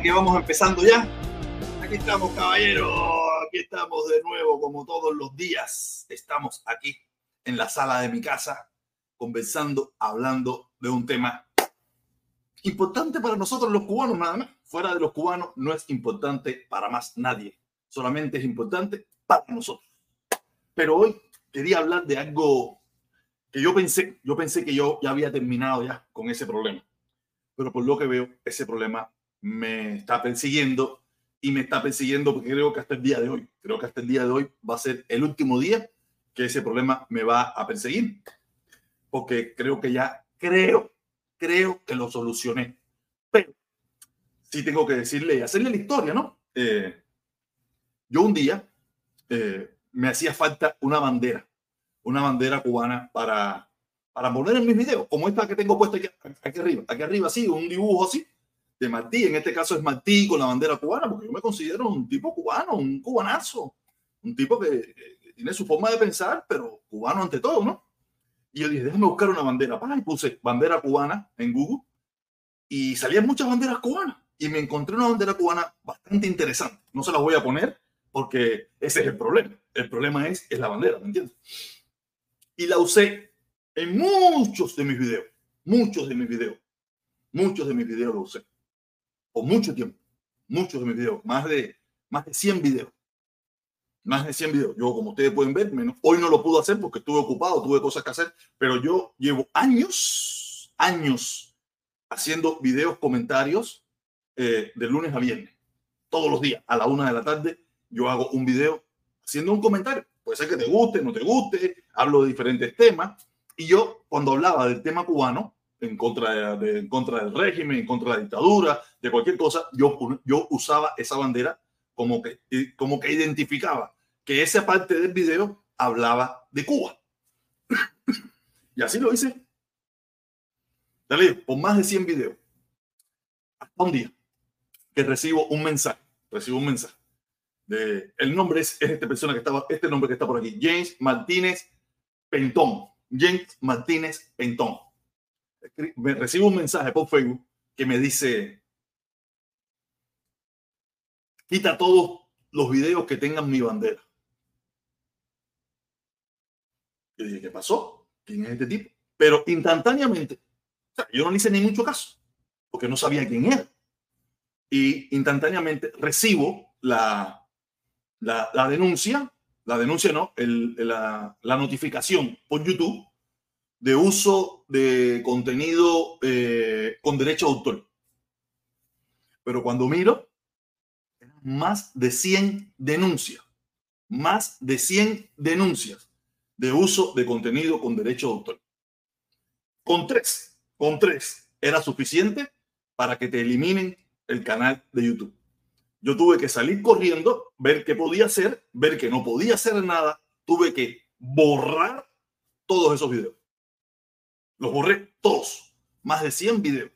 aquí vamos, empezando ya. Aquí estamos, caballeros. Aquí estamos de nuevo, como todos los días. Estamos aquí en la sala de mi casa, conversando, hablando de un tema importante para nosotros los cubanos, nada más. Fuera de los cubanos no es importante para más nadie. Solamente es importante para nosotros. Pero hoy quería hablar de algo que yo pensé, yo pensé que yo ya había terminado ya con ese problema. Pero por lo que veo, ese problema me está persiguiendo y me está persiguiendo porque creo que hasta el día de hoy, creo que hasta el día de hoy va a ser el último día que ese problema me va a perseguir. Porque creo que ya, creo, creo que lo solucioné. Pero sí tengo que decirle y hacerle la historia, ¿no? Eh, yo un día eh, me hacía falta una bandera, una bandera cubana para, para poner en mis videos, como esta que tengo puesta aquí, aquí arriba, aquí arriba, sí, un dibujo así de Martí, en este caso es Martí con la bandera cubana, porque yo me considero un tipo cubano, un cubanazo, un tipo que, tiene su forma de pensar, pero cubano ante todo, ¿no? Y yo dije, déjame buscar una bandera. y puse bandera cubana en Google y salían muchas banderas cubanas. Y me encontré una bandera cubana bastante interesante. No se las voy a poner porque ese es el problema. El problema es, es la bandera, ¿me entiendes? Y la usé en muchos de mis videos. Muchos de mis videos. Muchos de mis videos lo usé. Por mucho tiempo. Muchos de mis videos. Más de, más de 100 videos más de 100 videos. Yo, como ustedes pueden ver, menos, hoy no lo pude hacer porque estuve ocupado, tuve cosas que hacer, pero yo llevo años, años haciendo videos, comentarios eh, de lunes a viernes. Todos los días, a la una de la tarde, yo hago un video haciendo un comentario. Puede ser que te guste, no te guste, hablo de diferentes temas. Y yo, cuando hablaba del tema cubano, en contra, en contra del régimen, en contra de la dictadura, de cualquier cosa, yo, yo usaba esa bandera como que, como que identificaba que esa parte del video hablaba de Cuba. y así lo hice. Dale, por más de 100 videos. Hasta un día que recibo un mensaje. Recibo un mensaje. De, el nombre es, es esta persona que estaba, este nombre que está por aquí, James Martínez Pentón. James Martínez Pentón. Recibo un mensaje por Facebook que me dice, quita todos los videos que tengan mi bandera. Yo dije, ¿qué pasó? ¿Quién es este tipo? Pero instantáneamente, yo no hice ni mucho caso, porque no sabía quién era. Y instantáneamente recibo la, la, denuncia, la denuncia no, la, notificación por YouTube de uso de contenido eh, con derecho a autor. Pero cuando miro, más de 100 denuncias, más de 100 denuncias de uso de contenido con derecho de autor. Con tres, con tres era suficiente para que te eliminen el canal de YouTube. Yo tuve que salir corriendo, ver qué podía hacer, ver que no podía hacer nada, tuve que borrar todos esos videos. Los borré todos, más de 100 videos.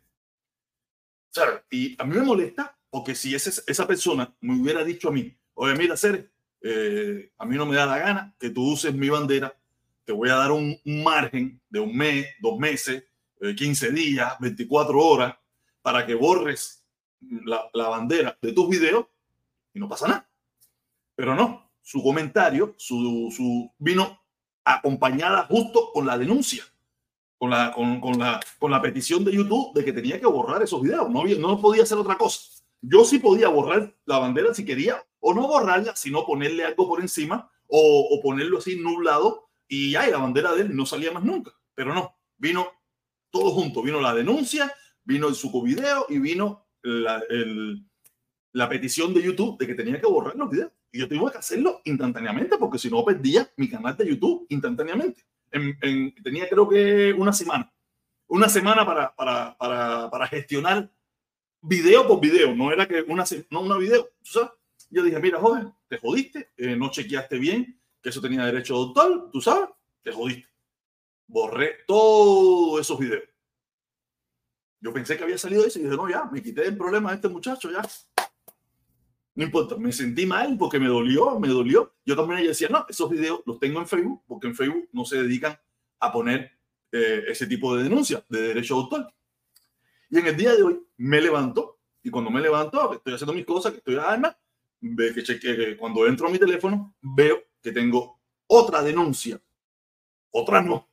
y a mí me molesta porque si ese, esa persona me hubiera dicho a mí, oye, mira, Cere, eh, a mí no me da la gana que tú uses mi bandera, te voy a dar un, margen de un mes, dos meses, 15 eh, días, 24 horas, para que borres la, la bandera de tus videos y no pasa nada. Pero no, su comentario, su, su vino acompañada justo con la denuncia, con la, con, la, con la petición de YouTube de que tenía que borrar esos videos. No, no podía hacer otra cosa. Yo sí podía borrar la bandera si quería, o no borrarla, sino ponerle algo por encima, o, ponerlo así nublado, y ya, la bandera de él no salía más nunca. Pero no, vino todo junto. Vino la denuncia, vino el video y vino la, la petición de YouTube de que tenía que borrar los videos. Y yo tuve que hacerlo instantáneamente, porque si no perdía mi canal de YouTube instantáneamente. Tenía creo que una semana. Una semana para, para, para, para gestionar video por video, no era que una, no una video, sabes? Yo dije, mira, joven, te jodiste, eh, no chequeaste bien que eso tenía derecho de autor, tú sabes, te jodiste. Borré todos esos videos. Yo pensé que había salido eso y dije, no, ya, me quité el problema de este muchacho, ya. No importa, me sentí mal porque me dolió, me dolió. Yo también decía, no, esos videos los tengo en Facebook porque en Facebook no se dedican a poner eh, ese tipo de denuncias de derecho de autor. Y en el día de hoy me levanto Y cuando me levanto, estoy haciendo mis cosas, que estoy además, ve que, cheque, cuando entro a mi teléfono, veo que tengo otra denuncia, otra no,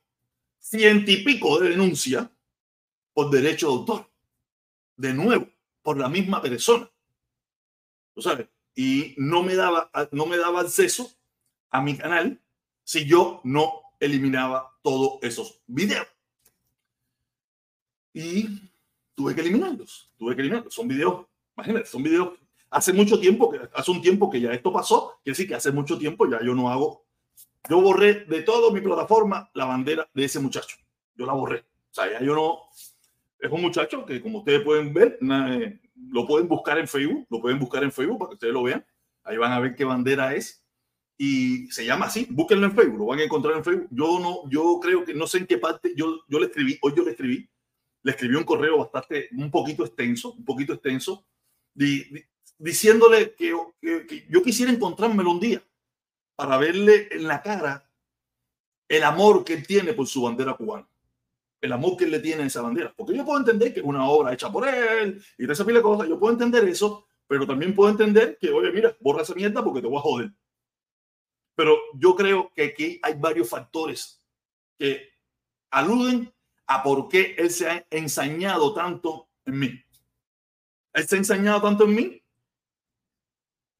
ciento y pico de denuncia por derecho de autor. De nuevo, por la misma persona. ¿Tú sabes? Y no me daba, no me daba acceso a mi canal si yo no eliminaba todos esos videos. Y tuve que eliminarlos, tuve que eliminarlos. Son videos, imagínate, son videos hace mucho tiempo, que hace un tiempo que ya esto pasó, quiere decir que hace mucho tiempo ya yo no hago, yo borré de toda mi plataforma la bandera de ese muchacho. Yo la borré. O sea, ya yo no, es un muchacho que como ustedes pueden ver, eh, lo pueden buscar en Facebook, lo pueden buscar en Facebook para que ustedes lo vean. Ahí van a ver qué bandera es. Y se llama así, búsquenlo en Facebook, lo van a encontrar en Facebook. Yo no, yo creo que no sé en qué parte, yo, yo le escribí, hoy yo le escribí, le escribí un correo bastante, un poquito extenso, un poquito extenso, diciéndole que, yo quisiera encontrármelo un día para verle en la cara el amor que él tiene por su bandera cubana, el amor que él le tiene a esa bandera. Porque yo puedo entender que es una obra hecha por él y de esa pila de cosas, yo puedo entender eso, pero también puedo entender que, oye, mira, borra esa mierda porque te voy a joder. Pero yo creo que aquí hay varios factores que aluden a por qué él se ha ensañado tanto en mí. Él se ha ensañado tanto en mí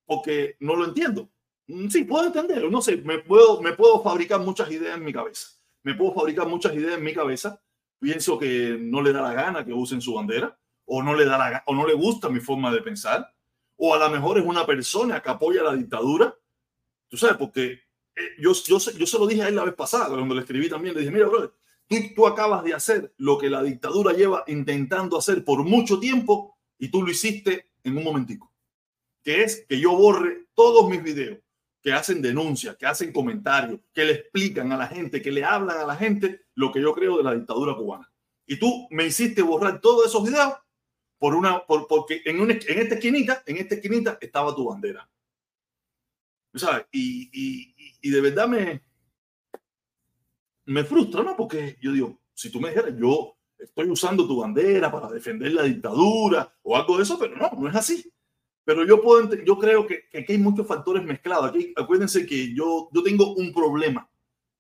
porque no lo entiendo. Mm, sí, puedo entenderlo, no sé, me puedo, me puedo fabricar muchas ideas en mi cabeza. Me puedo fabricar muchas ideas en mi cabeza. Pienso que no le da la gana que usen su bandera, o no le da la o no le gusta mi forma de pensar, o a lo mejor es una persona que apoya la dictadura. Tú sabes, porque eh, yo, yo, yo se lo dije a él la vez pasada, cuando le escribí también, le dije, mira, brother, tú, tú acabas de hacer lo que la dictadura lleva intentando hacer por mucho tiempo y tú lo hiciste en un momentico que es que yo borre todos mis videos que hacen denuncias, que hacen comentarios, que le explican a la gente, que le hablan a la gente lo que yo creo de la dictadura cubana. Y tú me hiciste borrar todos esos videos por una, por, porque en, una, en esta esquinita, en esta esquinita estaba tu bandera. ¿Sabes? Y, y, y de verdad me, me frustra, ¿no? Porque yo digo, si tú me dijeras, yo estoy usando tu bandera para defender la dictadura o algo de eso, pero no, no es así. Pero yo, puedo, yo creo que, que, aquí hay muchos factores mezclados. Aquí, acuérdense que yo, yo tengo un problema.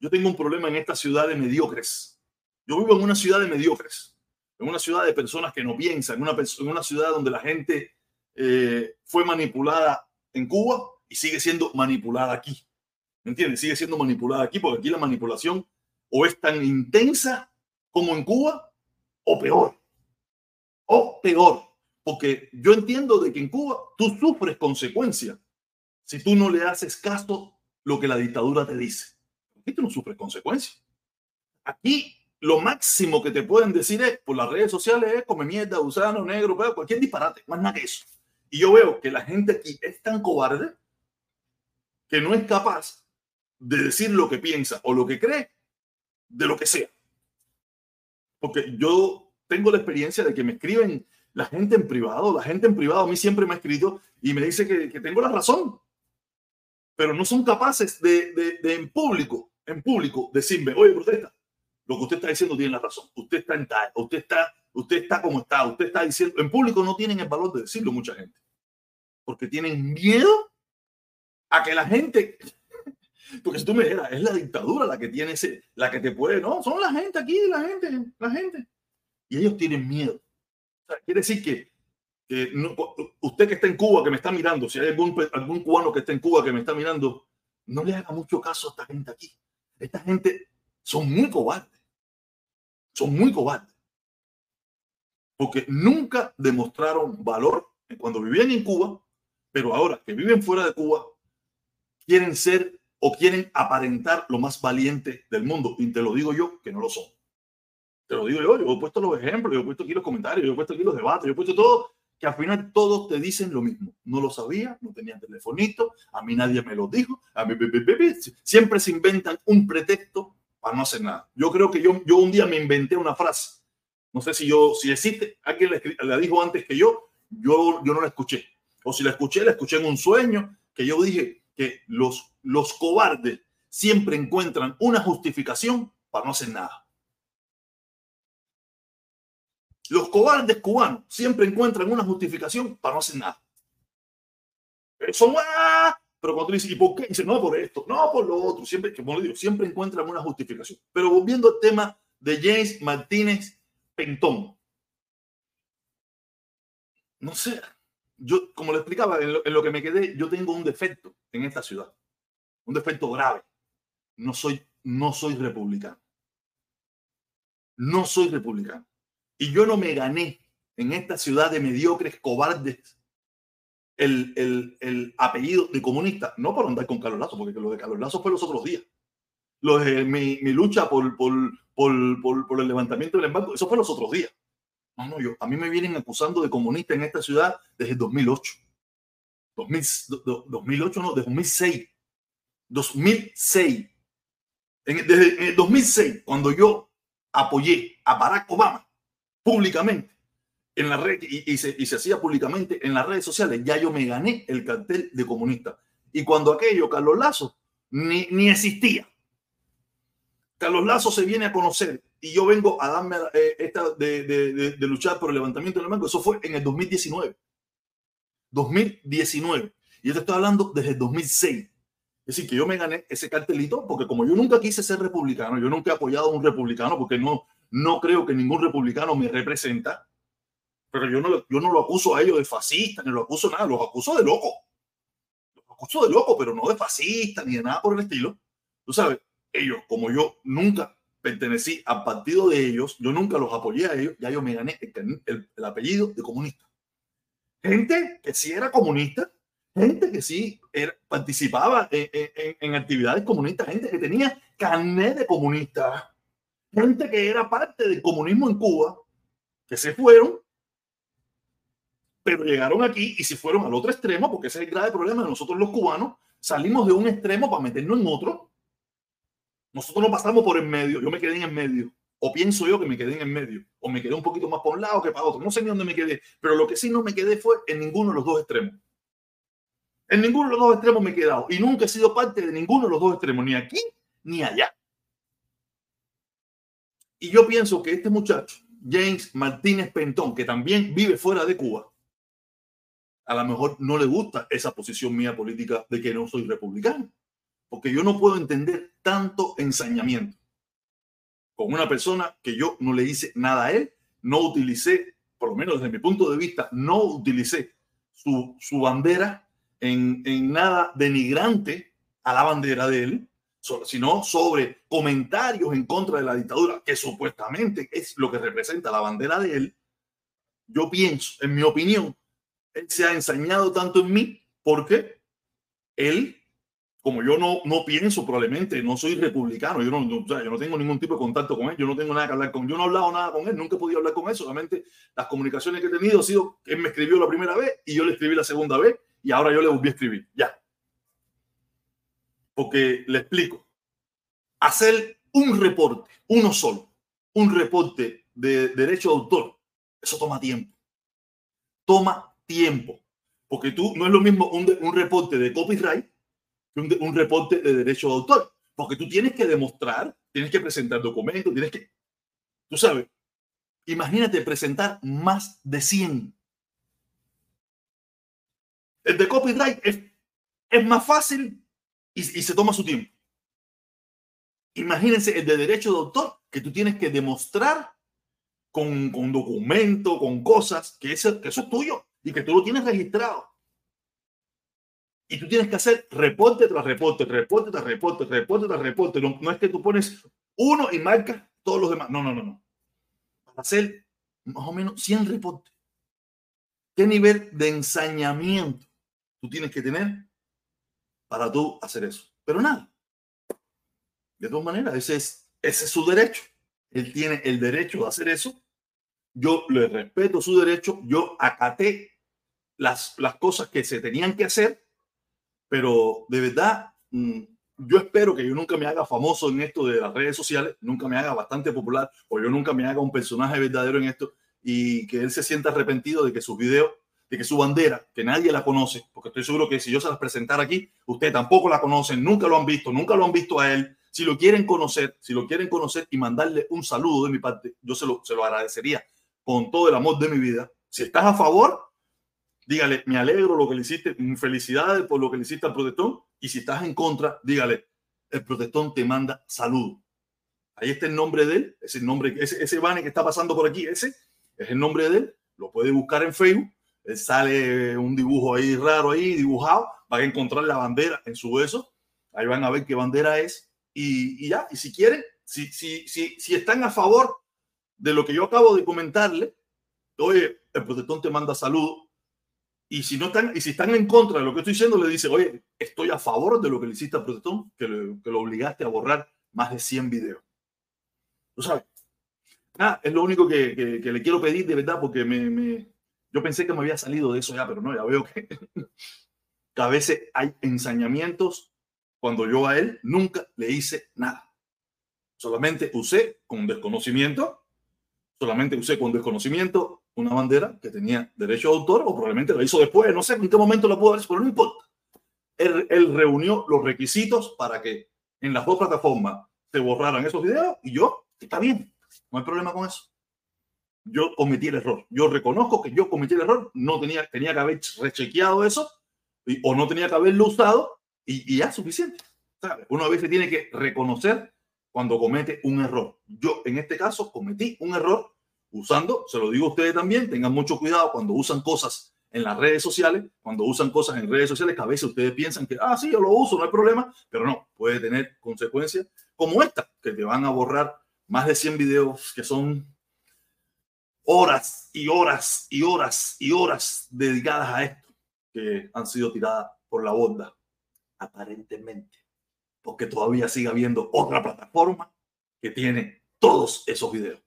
Yo tengo un problema en esta ciudad de mediocres. Yo vivo en una ciudad de mediocres, en una ciudad de personas que no piensan, en una, en una ciudad donde la gente eh, fue manipulada en Cuba y sigue siendo manipulada aquí. ¿Me entiendes? Sigue siendo manipulada aquí porque aquí la manipulación o es tan intensa como en Cuba o peor. O peor. Porque yo entiendo de que en Cuba tú sufres consecuencias si tú no le haces caso lo que la dictadura te dice. Aquí tú no sufres consecuencias. Aquí lo máximo que te pueden decir es por las redes sociales es come mierda, gusano, negro, cualquier disparate, más nada que eso. Y yo veo que la gente aquí es tan cobarde que no es capaz de decir lo que piensa o lo que cree de lo que sea. Porque yo tengo la experiencia de que me escriben la gente en privado, la gente en privado a mí siempre me ha escrito y me dice que, tengo la razón, pero no son capaces de, de, en público, en público, decirme, oye, protesta, lo que usted está diciendo tiene la razón, usted está en tal, usted está, usted está como está, usted está diciendo, en público no tienen el valor de decirlo mucha gente, porque tienen miedo a que la gente, porque si tú me dijeras, es la dictadura la que tiene ese, la que te puede, no, son la gente aquí, la gente, la gente, y ellos tienen miedo quiere decir que, usted que está en Cuba, que me está mirando, si hay algún, algún cubano que está en Cuba que me está mirando, no le haga mucho caso a esta gente aquí. Esta gente son muy cobardes. Son muy cobardes. Porque nunca demostraron valor cuando vivían en Cuba, pero ahora que viven fuera de Cuba, quieren ser o quieren aparentar lo más valiente del mundo. Y te lo digo yo, que no lo son. Te lo digo yo, yo he puesto los ejemplos, yo he puesto aquí los comentarios, yo he puesto aquí los debates, yo he puesto todo, que al final todos te dicen lo mismo. No lo sabía, no tenía telefonito, a mí nadie me lo dijo, a mí, siempre se inventan un pretexto para no hacer nada. Yo creo que yo, yo un día me inventé una frase, no sé si yo, si existe, alguien la, dijo antes que yo, yo, yo no la escuché. O si la escuché, la escuché en un sueño, que yo dije que los, los cobardes siempre encuentran una justificación para no hacer nada. Los cobardes cubanos siempre encuentran una justificación para no hacer nada. Son, ¡ah! Pero cuando tú dices, ¿y por qué? Dice, no por esto, no por lo otro. Siempre, como le digo, siempre encuentran una justificación. Pero volviendo al tema de James Martínez Pentón. No sé, yo, como le explicaba, en lo, que me quedé, yo tengo un defecto en esta ciudad. Un defecto grave. No soy, no soy republicano. No soy republicano. Y yo no me gané en esta ciudad de mediocres, cobardes, el, el, el, apellido de comunista, no por andar con Carlos Lazo, porque lo de Carlos Lazo fue los otros días. Lo de mi, mi lucha por, por, por, por, el levantamiento del embargo, eso fue los otros días. No, no, yo, a mí me vienen acusando de comunista en esta ciudad desde 2008. 2008 no, desde 2006. 2006. En, desde en 2006, cuando yo apoyé a Barack Obama públicamente en la red y, se, y se hacía públicamente en las redes sociales, ya yo me gané el cartel de comunista. Y cuando aquello, Carlos Lazo, ni, ni existía. Carlos Lazo se viene a conocer y yo vengo a darme eh, esta de, de, de, luchar por el levantamiento del banco. Eso fue en el 2019. 2019. Y yo te estoy hablando desde el 2006. Es decir, que yo me gané ese cartelito porque como yo nunca quise ser republicano, yo nunca he apoyado a un republicano porque no, no creo que ningún republicano me representa. Pero yo no, yo no lo acuso a ellos de fascista, ni lo acuso nada, los acuso de loco. Los acuso de loco, pero no de fascista ni de nada por el estilo. Tú sabes, ellos, como yo nunca pertenecí al partido de ellos, yo nunca los apoyé a ellos, ya yo me gané el, apellido de comunista. Gente que sí era comunista, gente que sí era, participaba en, actividades comunistas, gente que tenía carnet de comunista, gente que era parte del comunismo en Cuba, que se fueron, pero llegaron aquí y se fueron al otro extremo, porque ese es el grave problema de nosotros los cubanos, salimos de un extremo para meternos en otro nosotros no pasamos por el medio, yo me quedé en el medio. O pienso yo que me quedé en el medio. O me quedé un poquito más para un lado que para otro. No sé ni dónde me quedé. Pero lo que sí no me quedé fue en ninguno de los dos extremos. En ninguno de los dos extremos me he quedado. Y nunca he sido parte de ninguno de los dos extremos. Ni aquí ni allá. Y yo pienso que este muchacho, James Martínez Pentón, que también vive fuera de Cuba, a lo mejor no le gusta esa posición mía política de que no soy republicano porque yo no puedo entender tanto ensañamiento con una persona que yo no le hice nada a él, no utilicé, por lo menos desde mi punto de vista, no utilicé su, su bandera en, en, nada denigrante a la bandera de él, sino sobre comentarios en contra de la dictadura, que supuestamente es lo que representa la bandera de él. Yo pienso, en mi opinión, él se ha ensañado tanto en mí porque él como yo no, no pienso probablemente, no soy republicano, yo no, yo no tengo ningún tipo de contacto con él, yo no tengo nada que hablar con, yo no he hablado nada con él, nunca he podido hablar con él, solamente las comunicaciones que he tenido ha sido él me escribió la primera vez y yo le escribí la segunda vez y ahora yo le volví a escribir, ya. Porque le explico, hacer un reporte, uno solo, un reporte de derecho de autor, eso toma tiempo, toma tiempo, porque tú no es lo mismo un, un reporte de copyright un, un reporte de derecho de autor, porque tú tienes que demostrar, tienes que presentar documentos, tienes que, tú sabes, imagínate presentar más de 100. El de copyright es, es más fácil y, y, se toma su tiempo. Imagínense el de derecho de autor, que tú tienes que demostrar con, con documento, con cosas, que eso, que eso es tuyo y que tú lo tienes registrado. Y tú tienes que hacer reporte tras reporte, reporte tras reporte, reporte tras reporte. No, no es que tú pones uno y marcas todos los demás. No, no, no, no. Para hacer más o menos 100 reportes. ¿Qué nivel de ensañamiento tú tienes que tener para tú hacer eso? Pero nada. De todas maneras, ese es, su derecho. Él tiene el derecho de hacer eso. Yo le respeto su derecho. Yo acaté las, las cosas que se tenían que hacer pero de verdad, mm, yo espero que yo nunca me haga famoso en esto de las redes sociales, nunca me haga bastante popular, o yo nunca me haga un personaje verdadero en esto y que él se sienta arrepentido de que sus videos, de que su bandera, que nadie la conoce, porque estoy seguro que si yo se las presentara aquí, ustedes tampoco la conocen, nunca lo han visto, nunca lo han visto a él. Si lo quieren conocer, si lo quieren conocer y mandarle un saludo de mi parte, yo se lo, se lo agradecería con todo el amor de mi vida. Si estás a favor, dígale, me alegro lo que le hiciste, felicidades por lo que le hiciste al protestón. Y si estás en contra, dígale, el protestón te manda salud. Ahí está el nombre de él, ese nombre, ese, ese banner que está pasando por aquí, ese es el nombre de él. Lo puede buscar en Facebook. Él sale un dibujo ahí raro ahí, dibujado. Van a encontrar la bandera en su hueso. Ahí van a ver qué bandera es. Y, ya, y si quieren, si, si, si, si están a favor de lo que yo acabo de comentarle, oye, el protestón te manda salud. Y si, no están, y si están en contra de lo que estoy diciendo, le dice, oye, estoy a favor de lo que le hiciste al protestón, que, que lo obligaste a borrar más de 100 videos. ¿Tú sabes? Ah, es lo único que, que, le quiero pedir de verdad, porque me, yo pensé que me había salido de eso ya, pero no, ya veo que, que a veces hay ensañamientos cuando yo a él nunca le hice nada. Solamente usé con desconocimiento, solamente usé con desconocimiento una bandera que tenía derecho de autor o probablemente lo hizo después, no sé en qué momento lo pudo haber, pero no importa. Él, él reunió los requisitos para que en las dos plataformas se borraran esos videos y yo, está bien, no hay problema con eso. Yo cometí el error. Yo reconozco que yo cometí el error. No tenía, tenía que haber rechequeado eso o no tenía que haberlo usado y, ya suficiente. ¿Sabe? Uno a veces tiene que reconocer cuando comete un error. Yo en este caso cometí un error usando, se lo digo a ustedes también, tengan mucho cuidado cuando usan cosas en las redes sociales, cuando usan cosas en redes sociales que a veces ustedes piensan que, ah, sí, yo lo uso, no hay problema, pero no, puede tener consecuencias como esta, que te van a borrar más de 100 videos que son horas y horas y horas y horas dedicadas a esto, que han sido tiradas por la onda, aparentemente porque todavía sigue habiendo otra plataforma que tiene todos esos videos.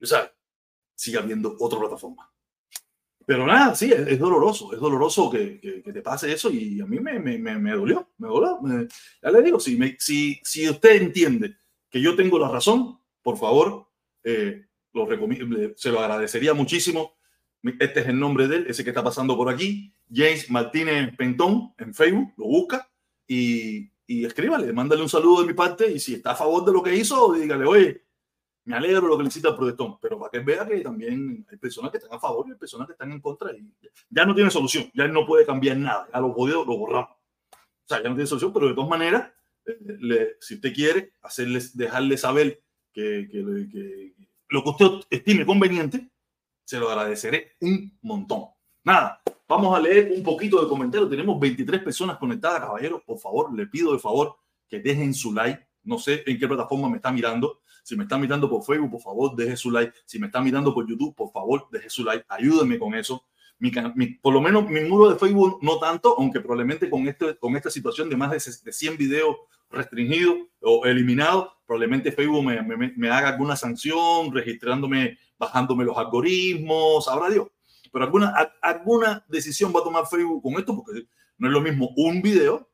O sea, sigue habiendo otra plataforma. Pero nada, sí, es, doloroso, es doloroso que, que, te pase eso y a mí me, me, me, dolió, me dolió. ya le digo, si, me, si, si usted entiende que yo tengo la razón, por favor, eh, lo se lo agradecería muchísimo. Este es el nombre de él, ese que está pasando por aquí, James Martínez Pentón en Facebook, lo busca y y escríbale, mándale un saludo de mi parte y si está a favor de lo que hizo, dígale, oye, me alegro de lo que necesita el protestón, pero para que vea que también hay personas que están a favor y hay personas que están en contra y ya no tiene solución, ya no puede cambiar nada, ya lo podido, lo borramos. O sea, ya no tiene solución, pero de todas maneras, eh, si usted quiere hacerles, dejarle saber que, que lo que usted estime conveniente, se lo agradeceré un montón. Nada, vamos a leer un poquito de comentarios. Tenemos 23 personas conectadas, caballeros. Por favor, le pido de favor que dejen su like. No sé en qué plataforma me está mirando. Si me está mirando por Facebook, por favor, deje su like. Si me está mirando por YouTube, por favor, deje su like. Ayúdenme con eso. Mi, por lo menos mi muro de Facebook no tanto, aunque probablemente con, este, con esta situación de más de, 100 videos restringidos o eliminados, probablemente Facebook me, me, me haga alguna sanción, registrándome, bajándome los algoritmos, sabrá Dios pero alguna, alguna decisión va a tomar Facebook con esto, porque no es lo mismo un video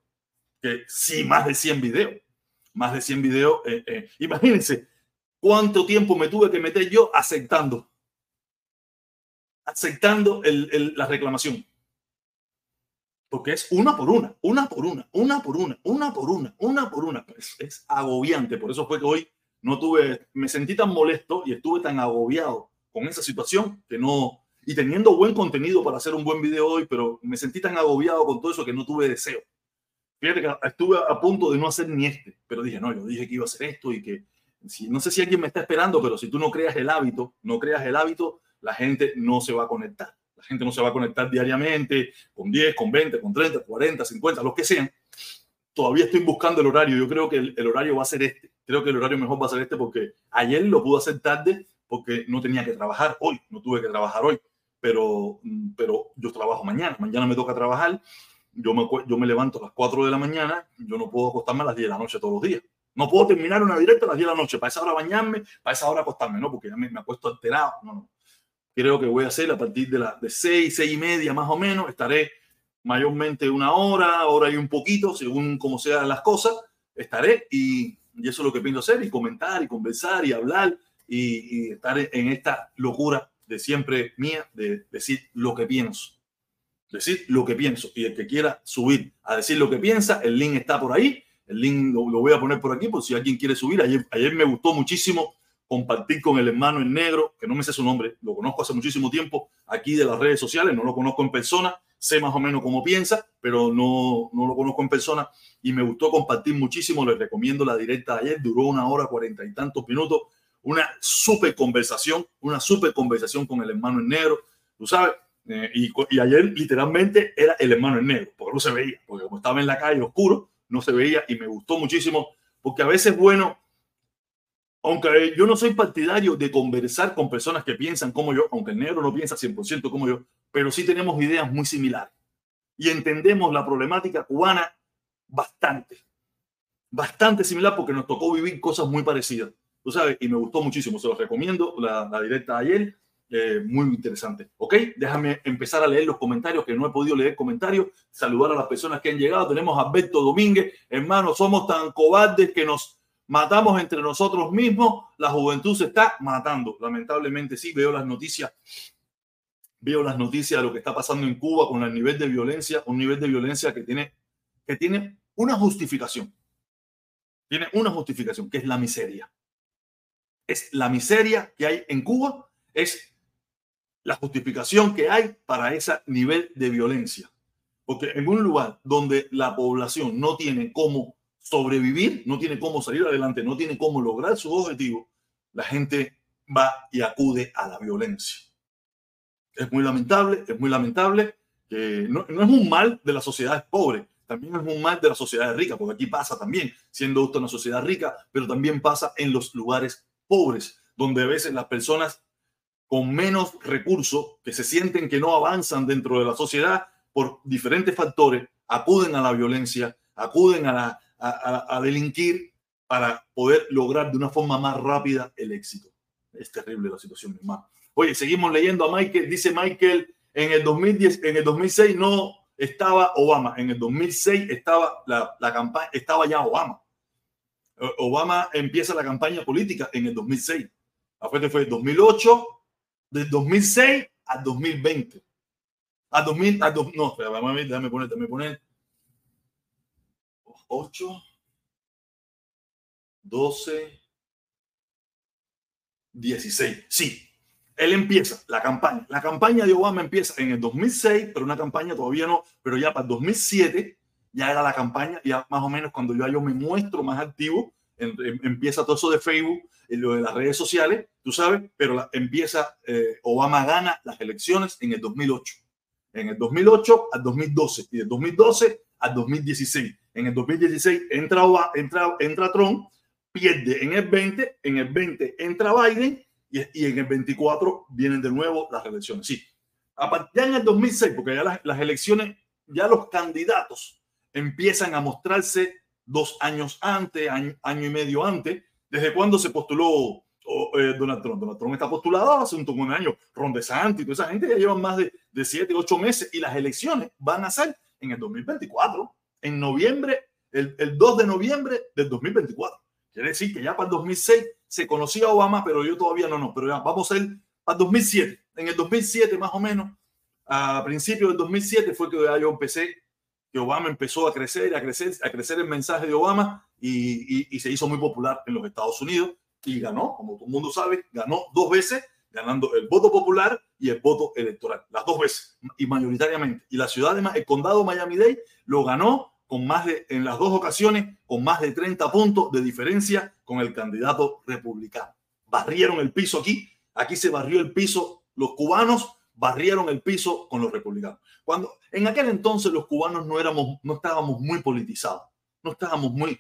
que sí, más de 100 videos. Más de 100 videos. Eh, eh, Imagínense cuánto tiempo me tuve que meter yo aceptando. Aceptando el, la reclamación. Porque es una por una, una por una, una por una, una por una, una por una. Es, es agobiante. Por eso fue que hoy no tuve, me sentí tan molesto y estuve tan agobiado con esa situación que no, y teniendo buen contenido para hacer un buen video hoy, pero me sentí tan agobiado con todo eso que no tuve deseo. Fíjate que estuve a punto de no hacer ni este, pero dije, no, yo dije que iba a hacer esto y que, si, no sé si alguien me está esperando, pero si tú no creas el hábito, no creas el hábito, la gente no se va a conectar. La gente no se va a conectar diariamente con 10, con 20, con 30, 40, 50, los que sean. Todavía estoy buscando el horario. Yo creo que el, el horario va a ser este. Creo que el horario mejor va a ser este porque ayer lo pude hacer tarde porque no tenía que trabajar hoy, no tuve que trabajar hoy pero, pero yo trabajo mañana, mañana me toca trabajar, yo me, yo me levanto a las 4 de la mañana, yo no puedo acostarme a las 10 de la noche todos los días. No puedo terminar una directa a las 10 de la noche, para esa hora bañarme, para esa hora acostarme, no, porque ya me, me acuesto alterado. No, no. Creo que voy a hacer a partir de las de 6, 6 y media más o menos, estaré mayormente una hora, hora y un poquito, según como sean las cosas, estaré y, y, eso es lo que pienso hacer, y comentar, y conversar, y hablar, y, y estar en esta locura de siempre mía de decir lo que pienso. Decir lo que pienso. Y el que quiera subir a decir lo que piensa, el link está por ahí. El link lo, voy a poner por aquí por si alguien quiere subir. Ayer, ayer me gustó muchísimo compartir con el hermano en negro, que no me sé su nombre, lo conozco hace muchísimo tiempo aquí de las redes sociales, no lo conozco en persona, sé más o menos cómo piensa, pero no, no lo conozco en persona y me gustó compartir muchísimo. Les recomiendo la directa de ayer, duró una hora, cuarenta y tantos minutos, una súper conversación, una súper conversación con el hermano en negro, tú sabes. Eh, y, y, ayer literalmente era el hermano en negro, porque no se veía, porque como estaba en la calle oscuro, no se veía y me gustó muchísimo, porque a veces, bueno, aunque yo no soy partidario de conversar con personas que piensan como yo, aunque el negro no piensa 100% como yo, pero sí tenemos ideas muy similares y entendemos la problemática cubana bastante, bastante similar porque nos tocó vivir cosas muy parecidas, tú sabes, y me gustó muchísimo, se los recomiendo, la, directa de ayer, eh, muy interesante, ¿ok? Déjame empezar a leer los comentarios, que no he podido leer comentarios, saludar a las personas que han llegado, tenemos a Alberto Domínguez, hermano, somos tan cobardes que nos matamos entre nosotros mismos, la juventud se está matando. Lamentablemente sí, veo las noticias, veo las noticias de lo que está pasando en Cuba con el nivel de violencia, un nivel de violencia que tiene, que tiene una justificación. Tiene una justificación, que es la miseria. Es la miseria que hay en Cuba, es la justificación que hay para ese nivel de violencia. Porque en un lugar donde la población no tiene cómo sobrevivir, no tiene cómo salir adelante, no tiene cómo lograr su objetivo, la gente va y acude a la violencia. Es muy lamentable, es muy lamentable que no, no es un mal de las sociedades pobres, también es un mal de las sociedades ricas, porque aquí pasa también, siendo esto una sociedad rica, pero también pasa en los lugares pobres, donde a veces las personas con menos recursos, que se sienten que no avanzan dentro de la sociedad por diferentes factores, acuden a la violencia, acuden a la, a, delinquir para poder lograr de una forma más rápida el éxito. Es terrible la situación, mi hermano. Oye, seguimos leyendo a Michael. Dice Michael, en el 2010, en el 2006 no estaba Obama. En el 2006 estaba la, la campaña, estaba ya Obama. Obama empieza la campaña política en el 2006. Después fue 2008, del 2006 al 2020. A 2000, a no, espera, déjame poner, déjame poner 8, 12, 16. Sí, él empieza la campaña. La campaña de Obama empieza en el 2006, pero una campaña todavía no, pero ya para el 2007 ya era la campaña, ya más o menos cuando yo, yo me muestro más activo, empieza todo eso de Facebook, y lo de las redes sociales, tú sabes, pero empieza, eh, Obama gana las elecciones en el 2008. En el 2008 al 2012 y del 2012 al 2016. En el 2016 entra, entra, entra Trump, pierde en el 20, en el 20 entra Biden y, y en el 24 vienen de nuevo las elecciones. Sí, ya en el 2006, porque ya las, las elecciones, ya los candidatos empiezan a mostrarse dos años antes, año, año y medio antes, desde cuando se postuló eh, Donald Trump. Donald Trump está postulado hace un, un año. Ron DeSantis toda esa gente ya llevan más de, de siete, ocho meses y las elecciones van a ser en el 2024, en noviembre, el, el 2 de noviembre del 2024. Quiere decir que ya para el 2006 se conocía Obama, pero yo todavía no, no, pero ya vamos a ir el 2007. En el 2007 más o menos, a principios del 2007 fue que yo empecé, que Obama empezó a crecer, a crecer, a crecer el mensaje de Obama y, y, y se hizo muy popular en los Estados Unidos y ganó, como todo el mundo sabe, ganó dos veces, ganando el voto popular y el voto electoral, las dos veces y mayoritariamente. Y la ciudad de el condado Miami-Dade lo ganó con más de, en las dos ocasiones, con más de 30 puntos de diferencia con el candidato republicano. Barrieron el piso aquí, aquí se barrió el piso, los cubanos barrieron el piso con los republicanos. Cuando en aquel entonces los cubanos no éramos, no estábamos muy politizados, no estábamos muy,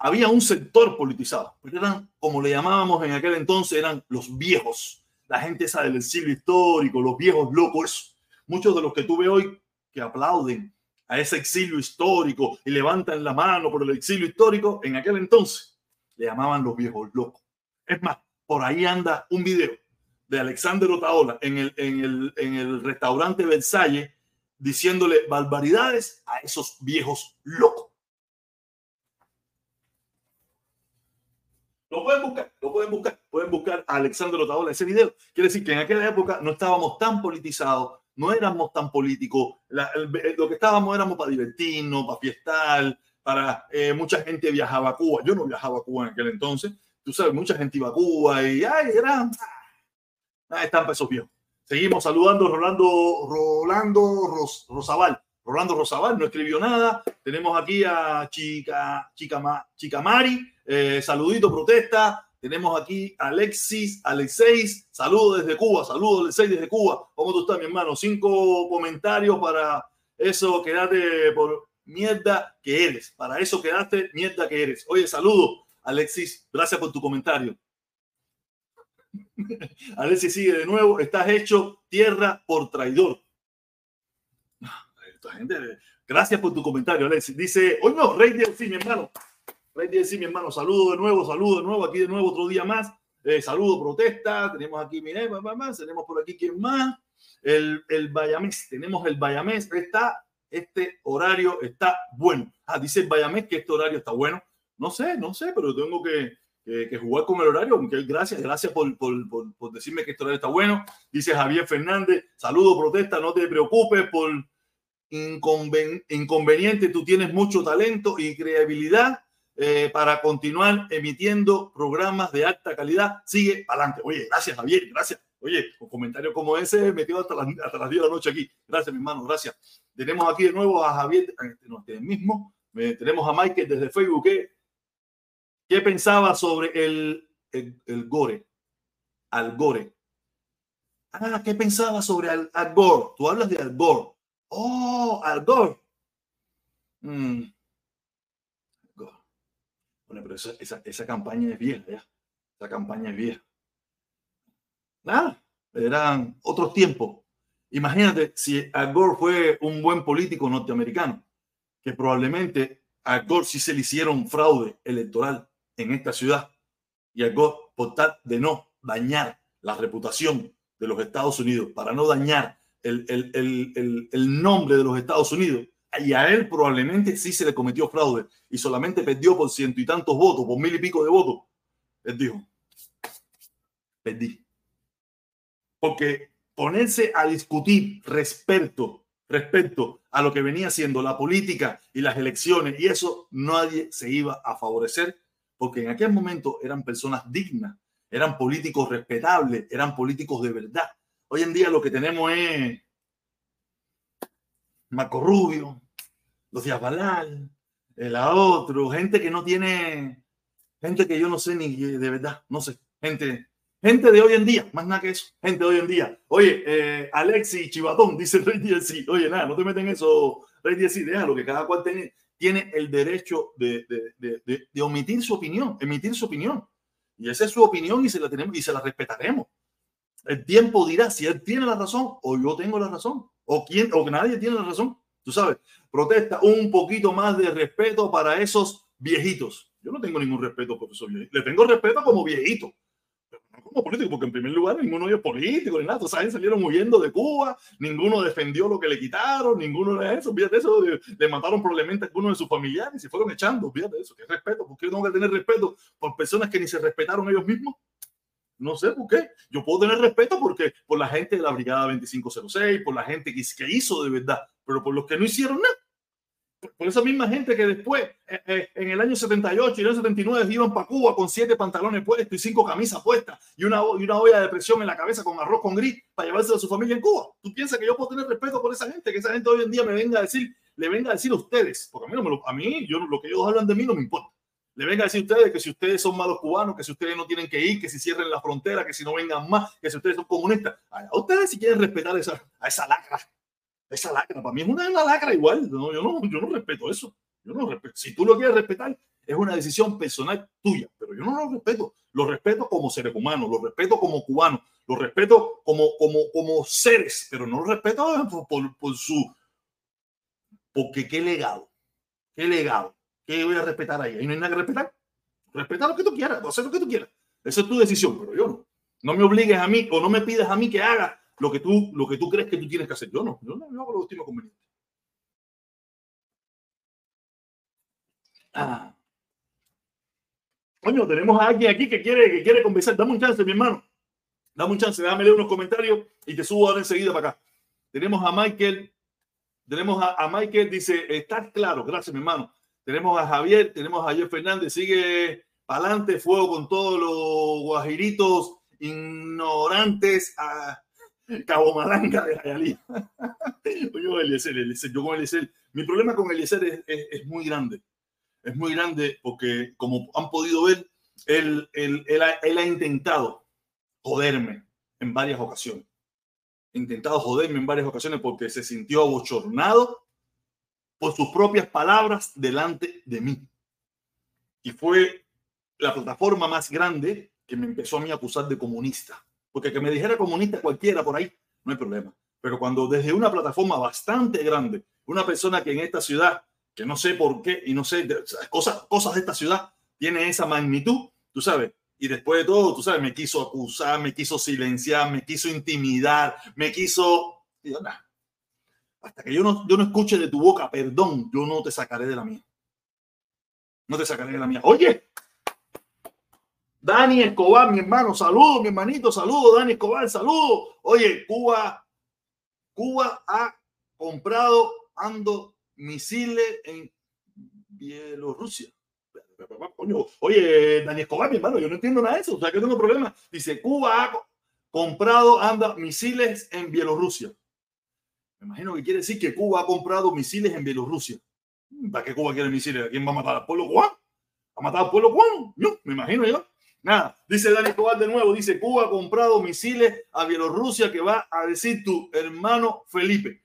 había un sector politizado, pero eran, como le llamábamos en aquel entonces, eran los viejos, la gente esa del siglo histórico, los viejos locos. Muchos de los que tuve hoy que aplauden a ese exilio histórico y levantan la mano por el exilio histórico, en aquel entonces le llamaban los viejos locos. Es más, por ahí anda un video de Alexander Otaola en el, en el, en el restaurante Versalles diciéndole barbaridades a esos viejos locos. Lo pueden buscar, lo pueden buscar, pueden buscar a Alexander Otaola ese video. Quiere decir que en aquella época no estábamos tan politizados, no éramos tan políticos, lo que estábamos éramos para divertirnos, para fiestar, para eh, mucha gente viajaba a Cuba. Yo no viajaba a Cuba en aquel entonces, tú sabes, mucha gente iba a Cuba y ay, era, ah, están pesos viejos. Seguimos saludando Rolando, Rolando Ros, Rosabal. Rolando Rosabal no escribió nada. Tenemos aquí a Chica, Chica, Chica Mari, eh, saludito, protesta. Tenemos aquí a Alexis, Alexeis, saludos desde Cuba, saludos Alexeis desde Cuba. ¿Cómo tú estás, mi hermano? Cinco comentarios para eso, quedate por mierda que eres. Para eso quedaste mierda que eres. Oye, saludo, Alexis, gracias por tu comentario. Alexis sigue de nuevo, estás hecho tierra por traidor. Esta gente, gracias por tu comentario, Alexis. Dice, hoy no, Rey de sí, mi hermano. Rey sí, mi hermano, saludo de nuevo, saludo de nuevo, aquí de nuevo otro día más. Eh, saludo, protesta. Tenemos aquí, mire, más, tenemos por aquí quién más. El, el Bayamés, tenemos el Bayamés. Está, este horario está bueno. Ah, dice el Bayamés que este horario está bueno. No sé, no sé, pero tengo que, que, jugar con el horario. Gracias, gracias por, por, por, decirme que este horario está bueno. Dice Javier Fernández, saludo, protesta, no te preocupes por inconveniente. Tú tienes mucho talento y creatividad eh, para continuar emitiendo programas de alta calidad. Sigue adelante. Oye, gracias, Javier, gracias. Oye, un comentario como ese metido hasta las, hasta las 10 de la noche aquí. Gracias, mi hermano, gracias. Tenemos aquí de nuevo a Javier, este, no, este mismo. Eh, tenemos a Michael desde Facebook. ¿Qué, qué pensaba sobre el, el, Gore? Al Gore. Ah, ¿qué pensaba sobre Al, Gore? Tú hablas de Al Gore. Oh, Al Gore. Mm. Bueno, pero esa, esa, esa, campaña es vieja. Esa campaña es vieja. Nada, eran otros tiempos. Imagínate si Al Gore fue un buen político norteamericano, que probablemente a Gore sí se le hicieron fraude electoral en esta ciudad y Al Gore, por tal de no dañar la reputación de los Estados Unidos, para no dañar el, el, el, el nombre de los Estados Unidos, y a él probablemente sí se le cometió fraude y solamente perdió por ciento y tantos votos, por mil y pico de votos. Él dijo, perdí. Porque ponerse a discutir respecto, respecto a lo que venía siendo la política y las elecciones, y eso nadie se iba a favorecer, porque en aquel momento eran personas dignas, eran políticos respetables, eran políticos de verdad. Hoy en día lo que tenemos es Marco Rubio, los Díaz Balal, el otro, gente que no tiene, gente que yo no sé ni de verdad, no sé, gente, gente de hoy en día, más nada que eso, gente de hoy en día. Oye, eh, Alexi Chivatón, dice Rey sí, oye, nada, no te meten eso, Rey deja lo que cada cual tiene, tiene el derecho de, de, de, de, omitir su opinión, emitir su opinión. Y esa es su opinión y se la tenemos y se la respetaremos. El tiempo dirá si él tiene la razón o yo tengo la razón o quién o nadie tiene la razón. Tú sabes, protesta un poquito más de respeto para esos viejitos. Yo no tengo ningún respeto por esos viejitos. Le tengo respeto como viejito, pero no como político, porque en primer lugar ninguno de ellos político ni nada. O sea, salieron huyendo de Cuba, ninguno defendió lo que le quitaron, ninguno de eso. Fíjate eso, le mataron probablemente a alguno de sus familiares y se fueron echando. Fíjate eso, qué respeto. ¿Por qué tengo que tener respeto por personas que ni se respetaron ellos mismos? No sé por qué. Yo puedo tener respeto porque por la gente de la Brigada 2506, por la gente que, que hizo de verdad, pero por los que no hicieron nada por esa misma gente que después, eh, eh, en el año 78 y el año 79, iban para Cuba con siete pantalones puestos y cinco camisas puestas y una, y una olla de presión en la cabeza con arroz con gris para llevarse a su familia en Cuba. ¿Tú piensas que yo puedo tener respeto por esa gente? Que esa gente hoy en día me venga a decir, le venga a decir a ustedes, porque a mí, no me lo, a mí yo, lo que ellos hablan de mí no me importa. Le venga a decir a ustedes que si ustedes son malos cubanos, que si ustedes no tienen que ir, que si cierren la frontera, que si no vengan más, que si ustedes son comunistas. A ustedes si quieren respetar esa, a esa lacra esa lacra, para mí es una, lacra igual. No, yo, no, yo no respeto eso. Yo no respeto. Si tú lo quieres respetar, es una decisión personal tuya, pero yo no lo respeto. Lo respeto como seres humanos, lo respeto como cubanos, lo respeto como, como, como seres, pero no lo respeto por, por, su. Porque qué legado, qué legado, qué voy a respetar ahí. Ahí no hay nada que respetar. Respeta lo que tú quieras, hacer lo que tú quieras. Esa es tu decisión, pero yo no. No me obligues a mí o no me pides a mí que haga lo que tú, lo que tú crees que tú tienes que hacer. Yo no, yo no, hago lo estimo conveniente. Ah. Coño, tenemos a alguien aquí que quiere, que quiere conversar. Dame un chance, mi hermano. Dame un chance, déjame leer unos comentarios y te subo ahora enseguida para acá. Tenemos a Michael, tenemos a, a Michael, dice, estás claro, gracias, mi hermano. Tenemos a Javier, tenemos a Javier Fernández, sigue Pa'lante, fuego con todos los guajiritos ignorantes a Cabo Malanga de Jayalía. yo, Eliezer, Eliezer, yo con Eliezer, mi problema con Eliezer es, es, es, muy grande. Es muy grande porque, como han podido ver, él, él, él, ha, él ha intentado joderme en varias ocasiones. Intentado joderme en varias ocasiones porque se sintió abochornado por sus propias palabras delante de mí. Y fue la plataforma más grande que me empezó a mí a acusar de comunista. Porque que me dijera comunista cualquiera por ahí, no hay problema. Pero cuando desde una plataforma bastante grande, una persona que en esta ciudad, que no sé por qué y no sé, cosas, cosas de esta ciudad, tiene esa magnitud, tú sabes, y después de todo, tú sabes, me quiso acusar, me quiso silenciar, me quiso intimidar, me quiso... Hasta que yo no, yo no escuche de tu boca perdón, yo no te sacaré de la mía. No te sacaré de la mía. Oye, Dani Escobar, mi hermano, saludo, mi hermanito, saludo, Dani Escobar, saludo. Oye, Cuba, Cuba ha comprado ando misiles en Bielorrusia. oye, Dani Escobar, mi hermano, yo no entiendo nada de eso, o sea que tengo problema. Dice, Cuba ha comprado anda misiles en Bielorrusia. Me imagino que quiere decir que Cuba ha comprado misiles en Bielorrusia. ¿Para qué Cuba quiere misiles? ¿A quién va a matar al pueblo cubano? ¿A matar al pueblo cubano? Me imagino yo. Nada, dice Dani Escobar de nuevo, dice Cuba ha comprado misiles a Bielorrusia que va a decir tu hermano Felipe.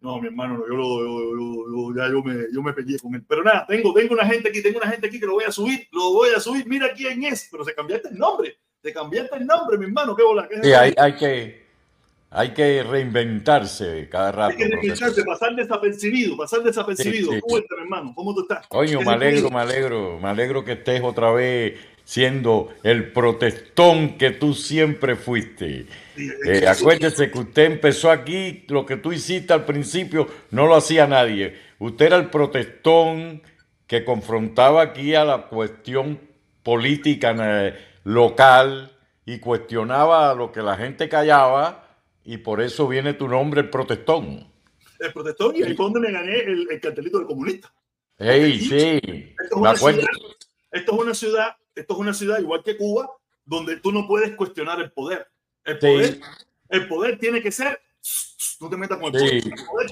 No, mi hermano, yo, lo, yo, yo, ya yo me, yo me peleé con él. Pero nada, tengo, tengo una gente aquí, tengo una gente aquí que lo voy a subir, lo voy a subir, mira quién es, pero se cambiaste el nombre, te cambiaste el nombre, mi hermano, qué bola. ¿Qué sí, hay, hay que hay que reinventarse cada rato. Hay que reinventarse, pasar desapercibido, pasar desapercibido. Sí, sí. Cuéntame, hermano, ¿cómo tú estás? Coño, me alegro, me alegro, me alegro que estés otra vez siendo el protestón que tú siempre fuiste. Eh, acuérdese que usted empezó aquí, lo que tú hiciste al principio no lo hacía nadie. Usted era el protestón que confrontaba aquí a la cuestión política eh, local y cuestionaba lo que la gente callaba y por eso viene tu nombre, el protestón. El protestón, y ahí fue donde me gané el, el cartelito del comunista. Ey, sí, esto es, ciudad, esto es, una ciudad, esto es una ciudad igual que Cuba, donde tú no puedes cuestionar el poder. El poder, sí. el poder tiene que ser, no te metas con el poder, sí. el poder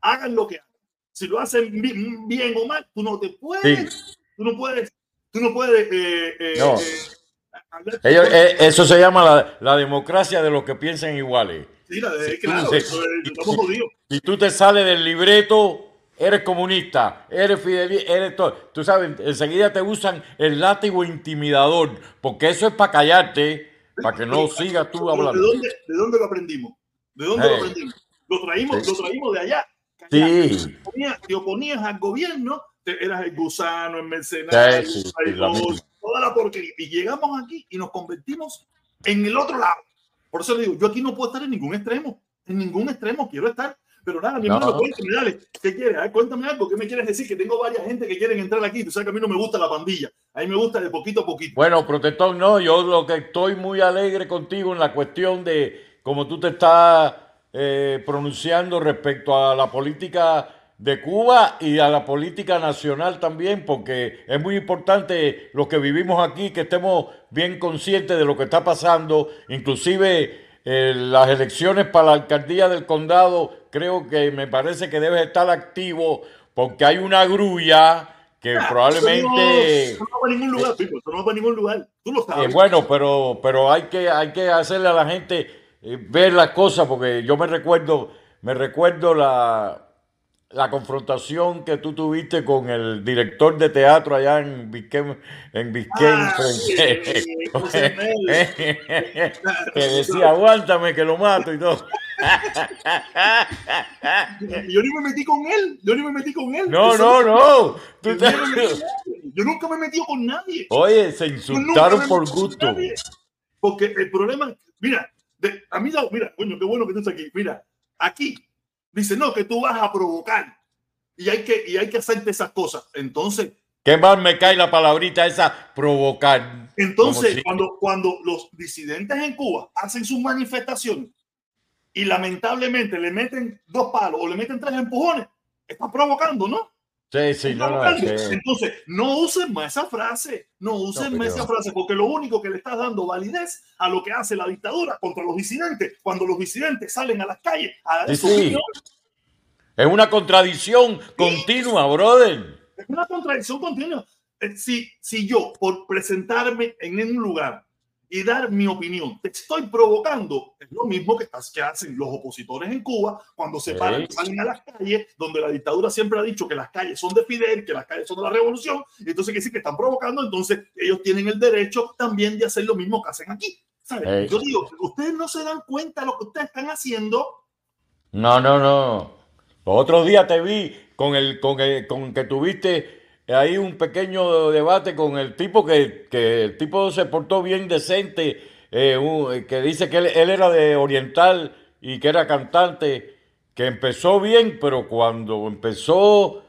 hagan lo que hagan. Si lo hacen bien, bien, o mal, tú no te puedes, tú no puedes, tú no puedes eh, eh, no. eh, ellos, eso se llama la, la, democracia de los que piensan iguales. Sí, la de, claro, tú, estamos jodidos. Si tú te sales del libreto, eres comunista, eres fidelista, eres todo. Tú sabes, enseguida te usan el látigo intimidador, porque eso es para callarte, para que no sigas tú hablando. ¿De dónde, ¿De dónde lo aprendimos? ¿De dónde lo aprendimos? Lo traímos, sí. lo traímos de allá. Sí. Te oponías, te oponías al gobierno, te, eras el gusano, el mercenario, sí, el toda la porquería. Y llegamos aquí y nos convertimos en el otro lado. Por eso le digo, yo aquí no puedo estar en ningún extremo. En ningún extremo quiero estar. Pero nada, mi no. hermano, cuéntame, dale. ¿Qué quieres? Ver, cuéntame algo. ¿Qué me quieres decir? Que tengo varias gente que quieren entrar aquí. Tú sabes que a mí no me gusta la pandilla. A mí me gusta de poquito a poquito. Bueno, protector, no. Yo lo que estoy muy alegre contigo en la cuestión de cómo tú te estás eh, pronunciando respecto a la política de Cuba y a la política nacional también, porque es muy importante los que vivimos aquí que estemos bien conscientes de lo que está pasando, inclusive eh, las elecciones para la alcaldía del condado, creo que me parece que debes estar activo porque hay una grulla que ah, probablemente eso no, va a ningún lugar, Pico, eso no va a ningún lugar. Tú lo sabes. Eh, bueno, pero pero hay que hay que hacerle a la gente eh, ver las cosas porque yo me recuerdo me recuerdo la la confrontación que tú tuviste con el director de teatro allá en Biscayne, en Biscayne ah, sí, que decía, aguántame que lo mato y todo. yo ni me metí con él, yo ni me metí con él. No, no, no. Yo, te... yo, nunca me he metido con nadie. Oye, se insultaron por gusto. Porque el problema, mira, de, a mí, mira, coño, qué bueno que estás aquí. Mira, aquí dice, no, que tú vas a provocar y hay que, y hay que hacerte esas cosas. Entonces... ¿Qué más me cae la palabrita esa, provocar? Entonces, si... cuando, cuando los disidentes en Cuba hacen sus manifestaciones y lamentablemente le meten dos palos o le meten tres empujones, están provocando, ¿no? Sí, sí, no, no, Entonces, no usen más esa frase, no usen más esa frase, porque lo único que le está dando validez a lo que hace la dictadura contra los disidentes, cuando los disidentes salen a las calles a dar sí, Es una contradicción continua, brother. Es una contradicción continua. Eh, si, si yo, por presentarme en un lugar y dar mi opinión. Te estoy provocando. Es lo mismo que, que hacen los opositores en Cuba cuando se paran, salen a las calles, donde la dictadura siempre ha dicho que las calles son de Fidel, que las calles son de la revolución. Entonces, que sí que están provocando, entonces ellos tienen el derecho también de hacer lo mismo que hacen aquí. Yo digo, ustedes no se dan cuenta de lo que ustedes están haciendo. No, no, no. Otro día te vi con el, con el, con que tuviste hay un pequeño debate con el tipo que, el tipo se portó bien decente, eh, que dice que él, era de Oriental y que era cantante, que empezó bien, pero cuando empezó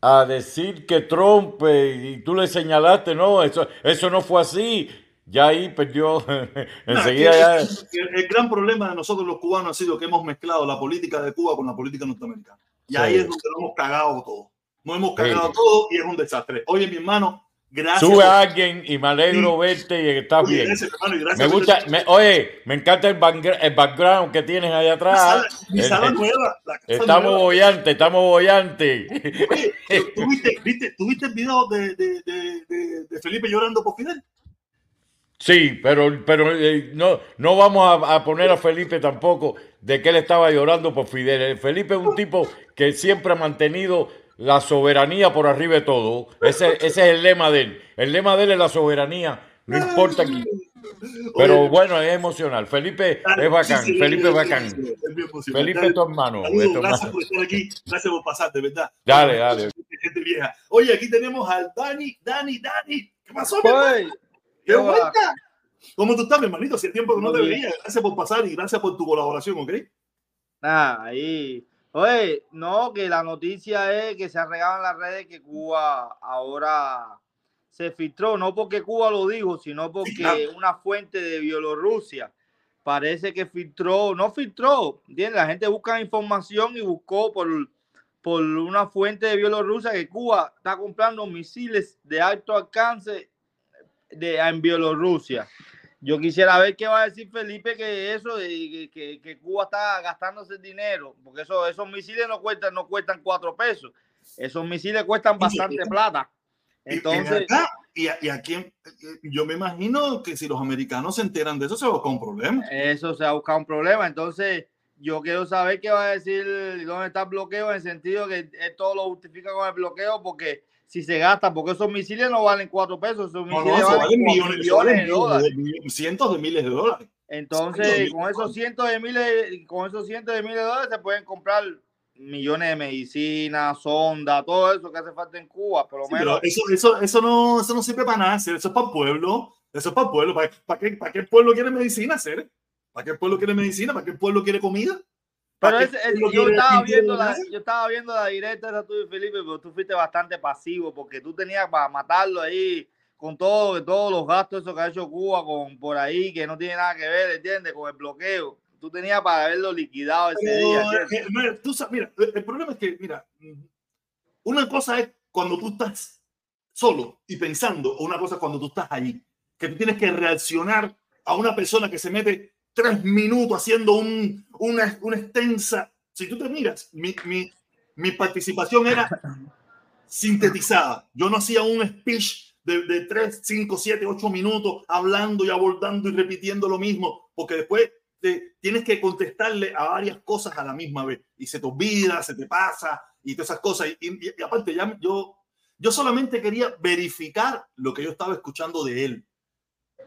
a decir que Trump, eh, y tú le señalaste, no, eso, eso no fue así, ya ahí perdió enseguida. el, el, gran problema de nosotros los cubanos ha sido que hemos mezclado la política de Cuba con la política norteamericana. Y ahí es donde lo hemos cagado todo. No hemos cagado todo y es un desastre. Oye, mi hermano, gracias. Sube a alguien y me alegro verte y estás bien. me gusta, oye, me encanta el, background que tienes ahí atrás. Mi sala, nueva. estamos bollantes, estamos bollantes. ¿tuviste, viste, ¿tuviste el video de, de, de, de, Felipe llorando por Fidel? Sí, pero, pero eh, no, no vamos a, a, poner a Felipe tampoco de que él estaba llorando por Fidel. Felipe es un tipo que siempre ha mantenido la soberanía por arriba de todo. Ese, ese es el lema de él. El lema de él es la soberanía, no importa aquí. Pero bueno, es emocional. Felipe es bacán. Felipe es bacán. Felipe es tu hermano. gracias por estar aquí. Gracias por pasar, de verdad. Dale, dale. Gente vieja. Oye, aquí tenemos al Dani, Dani, Dani. ¿Qué pasó, mi ¿Qué vuelta? ¿Cómo tú estás, mi hermanito? Si el tiempo que no te veía. Gracias por pasar y gracias por tu colaboración, ¿ok? Ah, ahí Oye, no, que la noticia es que se ha regado en las redes que Cuba ahora se filtró, no porque Cuba lo dijo, sino porque una fuente de Bielorrusia parece que filtró, no filtró, ¿entiendes? La gente busca información y buscó por, por una fuente de Bielorrusia que Cuba está comprando misiles de alto alcance de, en Bielorrusia. Yo quisiera ver qué va a decir Felipe que eso, de, que, que, Cuba está gastándose dinero, porque eso, esos misiles no cuestan, no cuestan cuatro pesos. Esos misiles cuestan bastante plata. Entonces, y, y, aquí yo me imagino que si los americanos se enteran de eso, se va a buscar un problema. Eso se va a buscar un problema. Entonces, yo quiero saber qué va a decir, dónde está el bloqueo, en el sentido que todo lo justifica con el bloqueo, porque si se gasta, porque esos misiles no valen cuatro pesos, esos misiles valen, millones, de dólares. cientos de miles de dólares. Entonces, con esos cientos de miles, con esos cientos de miles de dólares se pueden comprar millones de medicinas, sonda, todo eso que hace falta en Cuba, por lo menos. eso, eso, eso, no, eso no sirve para nada, eso es para el pueblo, eso es para el pueblo. ¿Para, para, qué, ¿Para qué pueblo quiere medicina hacer? ¿Para qué pueblo quiere medicina? ¿Para qué pueblo quiere comida? Pero yo, estaba viendo la, yo estaba viendo la directa esa tuya, Felipe, pero tú fuiste bastante pasivo porque tú tenías para matarlo ahí con todo, todos los gastos eso que ha hecho Cuba con por ahí, que no tiene nada que ver, ¿entiendes? Con el bloqueo. Tú tenías para haberlo liquidado ese día. Eh, mira, el problema es que, mira, una cosa es cuando tú estás solo y pensando, o una cosa es cuando tú estás allí, que tú tienes que reaccionar a una persona que se mete tres minutos haciendo un, una, una extensa. Si tú te miras, mi, mi, mi participación era sintetizada. Yo no hacía un speech de, de 3, 5, 7, 8 minutos hablando y abordando y repitiendo lo mismo, porque después te, tienes que contestarle a varias cosas a la misma vez y se te olvida, se te pasa y todas esas cosas. Y, y aparte, ya yo, yo solamente quería verificar lo que yo estaba escuchando de él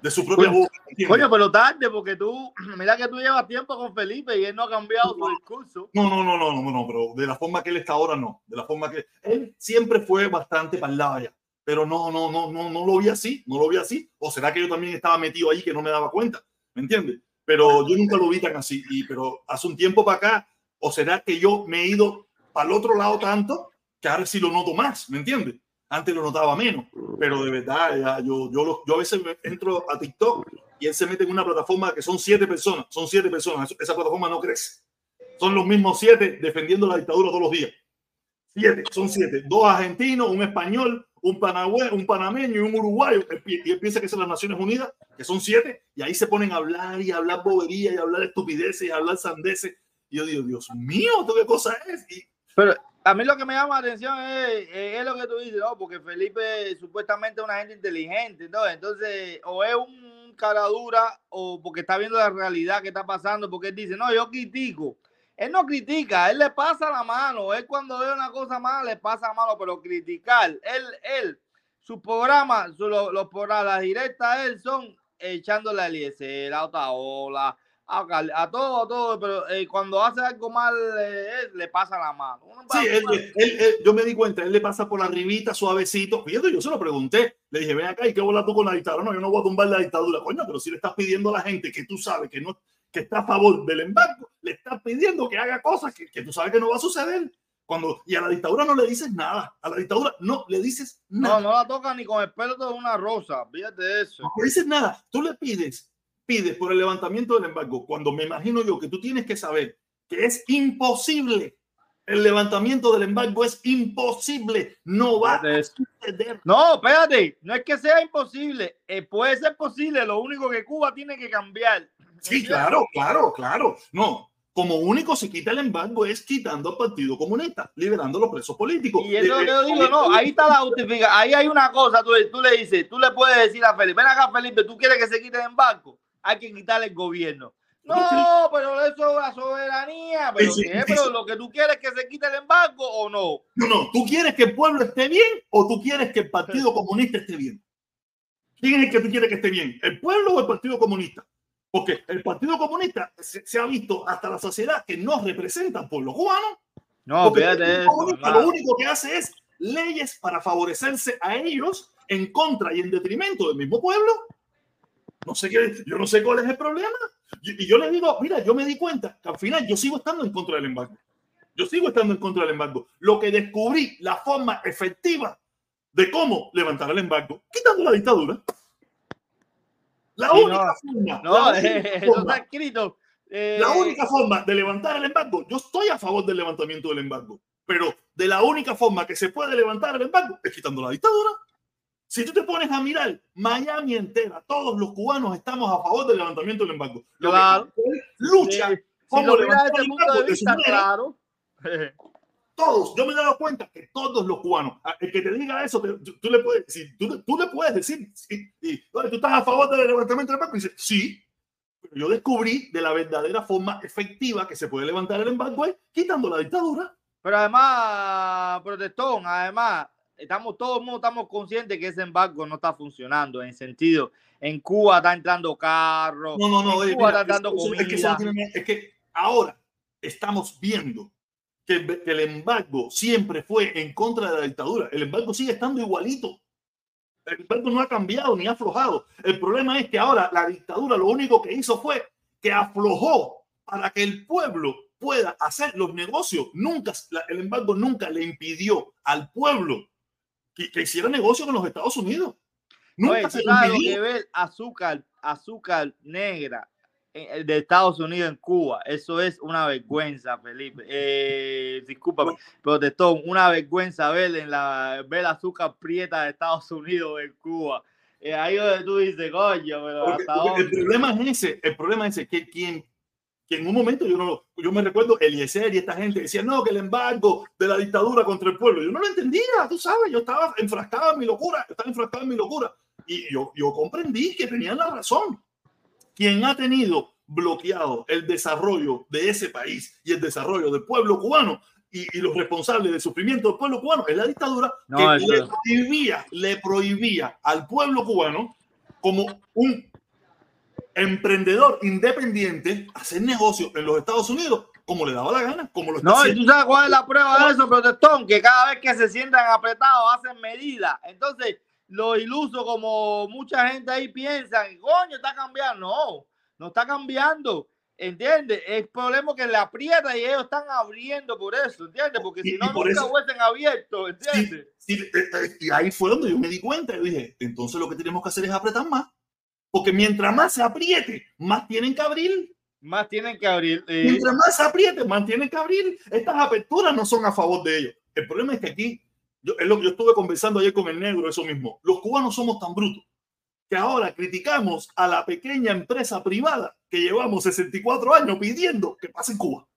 de su propia boca. Coño, pero tarde, porque tú, mira que tú llevas tiempo con Felipe y él no ha cambiado su discurso. No, no, no, no, no, no, pero de la forma que él está ahora, no. De la forma que él siempre fue bastante para ya, pero no, no, no, no, no lo vi así, no lo vi así. O será que yo también estaba metido ahí que no me daba cuenta, ¿me entiendes? Pero yo nunca lo vi tan así. Y, pero hace un tiempo para acá, o será que yo me he ido para el otro lado tanto que ahora sí lo noto más, ¿me entiendes? Antes lo notaba menos, pero de verdad, yo, yo, yo a veces entro a TikTok y él se mete en una plataforma que son siete personas, son siete personas, esa plataforma no crece. Son los mismos siete defendiendo la dictadura todos los días. Siete, son siete. Dos argentinos, un español, un, panagüe, un panameño y un uruguayo. Y él piensa que son las Naciones Unidas, que son siete. Y ahí se ponen a hablar y a hablar bobería y a hablar estupideces y a hablar sandeces. Y yo digo, Dios mío, ¿esto qué cosa es? Y, Pero a mí lo que me llama la atención es, lo que tú dices, ¿no? Porque Felipe supuestamente es una gente inteligente, ¿no? Entonces, o es un cara dura o porque está viendo la realidad que está pasando, porque él dice, no, yo critico él no critica, él le pasa la mano. Él cuando ve una cosa mala le pasa la mano, pero criticar, él, él, su programa, su, los, los programas, las directas, él son echándole a Eliezer, a Otaola, a, a todo, a todo, pero eh, cuando hace algo mal, eh, le pasa la mano. Sí, él, él, yo me di cuenta, él le pasa por arribita, suavecito. Fíjate, yo se lo pregunté. Le dije, ven acá, ¿y qué bola tú con la dictadura? No, yo no voy a tumbar la dictadura. Coño, pero si le estás pidiendo a la gente que tú sabes que no que está a favor del embargo, le está pidiendo que haga cosas que, que, tú sabes que no va a suceder. Cuando, y a la dictadura no le dices nada, a la dictadura no le dices nada. No, no la toca ni con el pelo de una rosa, fíjate eso. No le dices nada, tú le pides, pides por el levantamiento del embargo, cuando me imagino yo que tú tienes que saber que es imposible el levantamiento del embargo es imposible. No va a suceder. No, espérate. No es que sea imposible. Eh, puede ser posible. Lo único que Cuba tiene que cambiar Sí, claro, claro, claro. No, como único se quita el embargo es quitando al Partido Comunista, liberando los presos políticos. Y eso es lo que yo digo, no, ahí está la justificación. Ahí hay una cosa, tú, tú, le dices, tú le puedes decir a Felipe, ven acá Felipe, tú quieres que se quite el embargo, hay que quitarle el gobierno. No, pero eso es la soberanía. Pero, sí, ¿qué? pero lo que tú quieres es que se quite el embargo o no. No, no, tú quieres que el pueblo esté bien o tú quieres que el Partido Comunista esté bien. ¿Quién es el que tú quieres que esté bien? ¿El pueblo o el Partido Comunista? Porque el Partido Comunista se, se, ha visto hasta la sociedad que no representa al pueblo cubano. No, fíjate lo único que hace es leyes para favorecerse a ellos en contra y en detrimento del mismo pueblo. No sé qué, yo no sé cuál es el problema. Y, y yo le digo, mira, yo me di cuenta que al final yo sigo estando en contra del embargo. Yo sigo estando en contra del embargo. Lo que descubrí, la forma efectiva de cómo levantar el embargo, quitando la dictadura. La Sí, única no, forma. No, la única eh, eso forma- está escrito. Eh, La única forma de levantar el embargo, yo estoy a favor del levantamiento del embargo, pero de la única forma que se puede levantar el embargo es quitando la dictadura. Si tú te pones a mirar Miami entera, todos los cubanos estamos a favor del levantamiento del embargo. Lo Claro. que lucha. si cómo lo miras levantar el de embargo de su vista, claro. Todos, yo me he dado cuenta que todos los cubanos, el que te diga eso, te- tú, tú le puedes decir, tú, tú le puedes decir, sí, tú estás a favor del levantamiento del embargo, y dice, sí, pero yo descubrí de la verdadera forma efectiva que se puede levantar el embargo es quitando la dictadura. Pero además, protestón, además, estamos, todo el mundo estamos conscientes que ese embargo no está funcionando en sentido, en Cuba está entrando carros, No, no, no, en oye, Cuba mira, está dando eso- es, que eso comida. es que ahora estamos viendo que, el- que el embargo siempre fue en contra de la dictadura. El embargo sigue estando igualito. El embargo no ha cambiado ni ha aflojado. El problema es que ahora la dictadura lo único que hizo fue que aflojó para que el pueblo pueda hacer los negocios. Nunca, el embargo nunca le impidió al pueblo que, que hiciera negocio con los Estados Unidos. Nunca Oye, se impidió. que ver azúcar, azúcar negra de Estados Unidos en Cuba. Eso es una vergüenza, Felipe. Eh, discúlpame, protestón, una vergüenza ver en la ver azúcar prieta de Estados Unidos en Cuba. Eh, ahí donde tú dices, coño, pero Porque- hasta el problema es ese, el problema es ese, que quien, que en un momento yo no yo me recuerdo Eliezer y esta gente decía no, que el embargo de la dictadura contra el pueblo, yo no lo entendía, tú sabes, yo estaba enfrascado en mi locura, estaba enfrascado en mi locura y yo, yo comprendí que tenían la razón. Quien ha tenido bloqueado el desarrollo de ese país y el desarrollo del pueblo cubano y, y los responsables del sufrimiento del pueblo cubano es la dictadura No, que eso- le prohibía, le prohibía al pueblo cubano como un emprendedor independiente hacer negocio en los Estados Unidos como le daba la gana, como lo está No, y tú sabes cuál es la prueba de eso, protestón, que cada vez que se sientan apretados hacen medidas. Entonces, lo iluso como mucha gente ahí piensa, coño, está cambiando. No, no está cambiando. ¿Entiendes? El problema es que le aprieta y ellos están abriendo por eso, ¿entiendes? Porque Y- si y no, por nunca eso- hubiesen abierto, ¿entiendes? Eh, eh, y ahí fue donde yo me di cuenta. Yo dije, entonces lo que tenemos que hacer es apretar más. Porque mientras más se apriete, más tienen que abrir. Más tienen que abrir. eh, Mientras más se apriete, más tienen que abrir. Estas aperturas no son a favor de ellos. El problema es que aquí, yo, es lo que yo estuve conversando ayer con el negro, eso mismo. Los cubanos somos tan brutos que ahora criticamos a la pequeña empresa privada que llevamos 64 años pidiendo que pase en Cuba.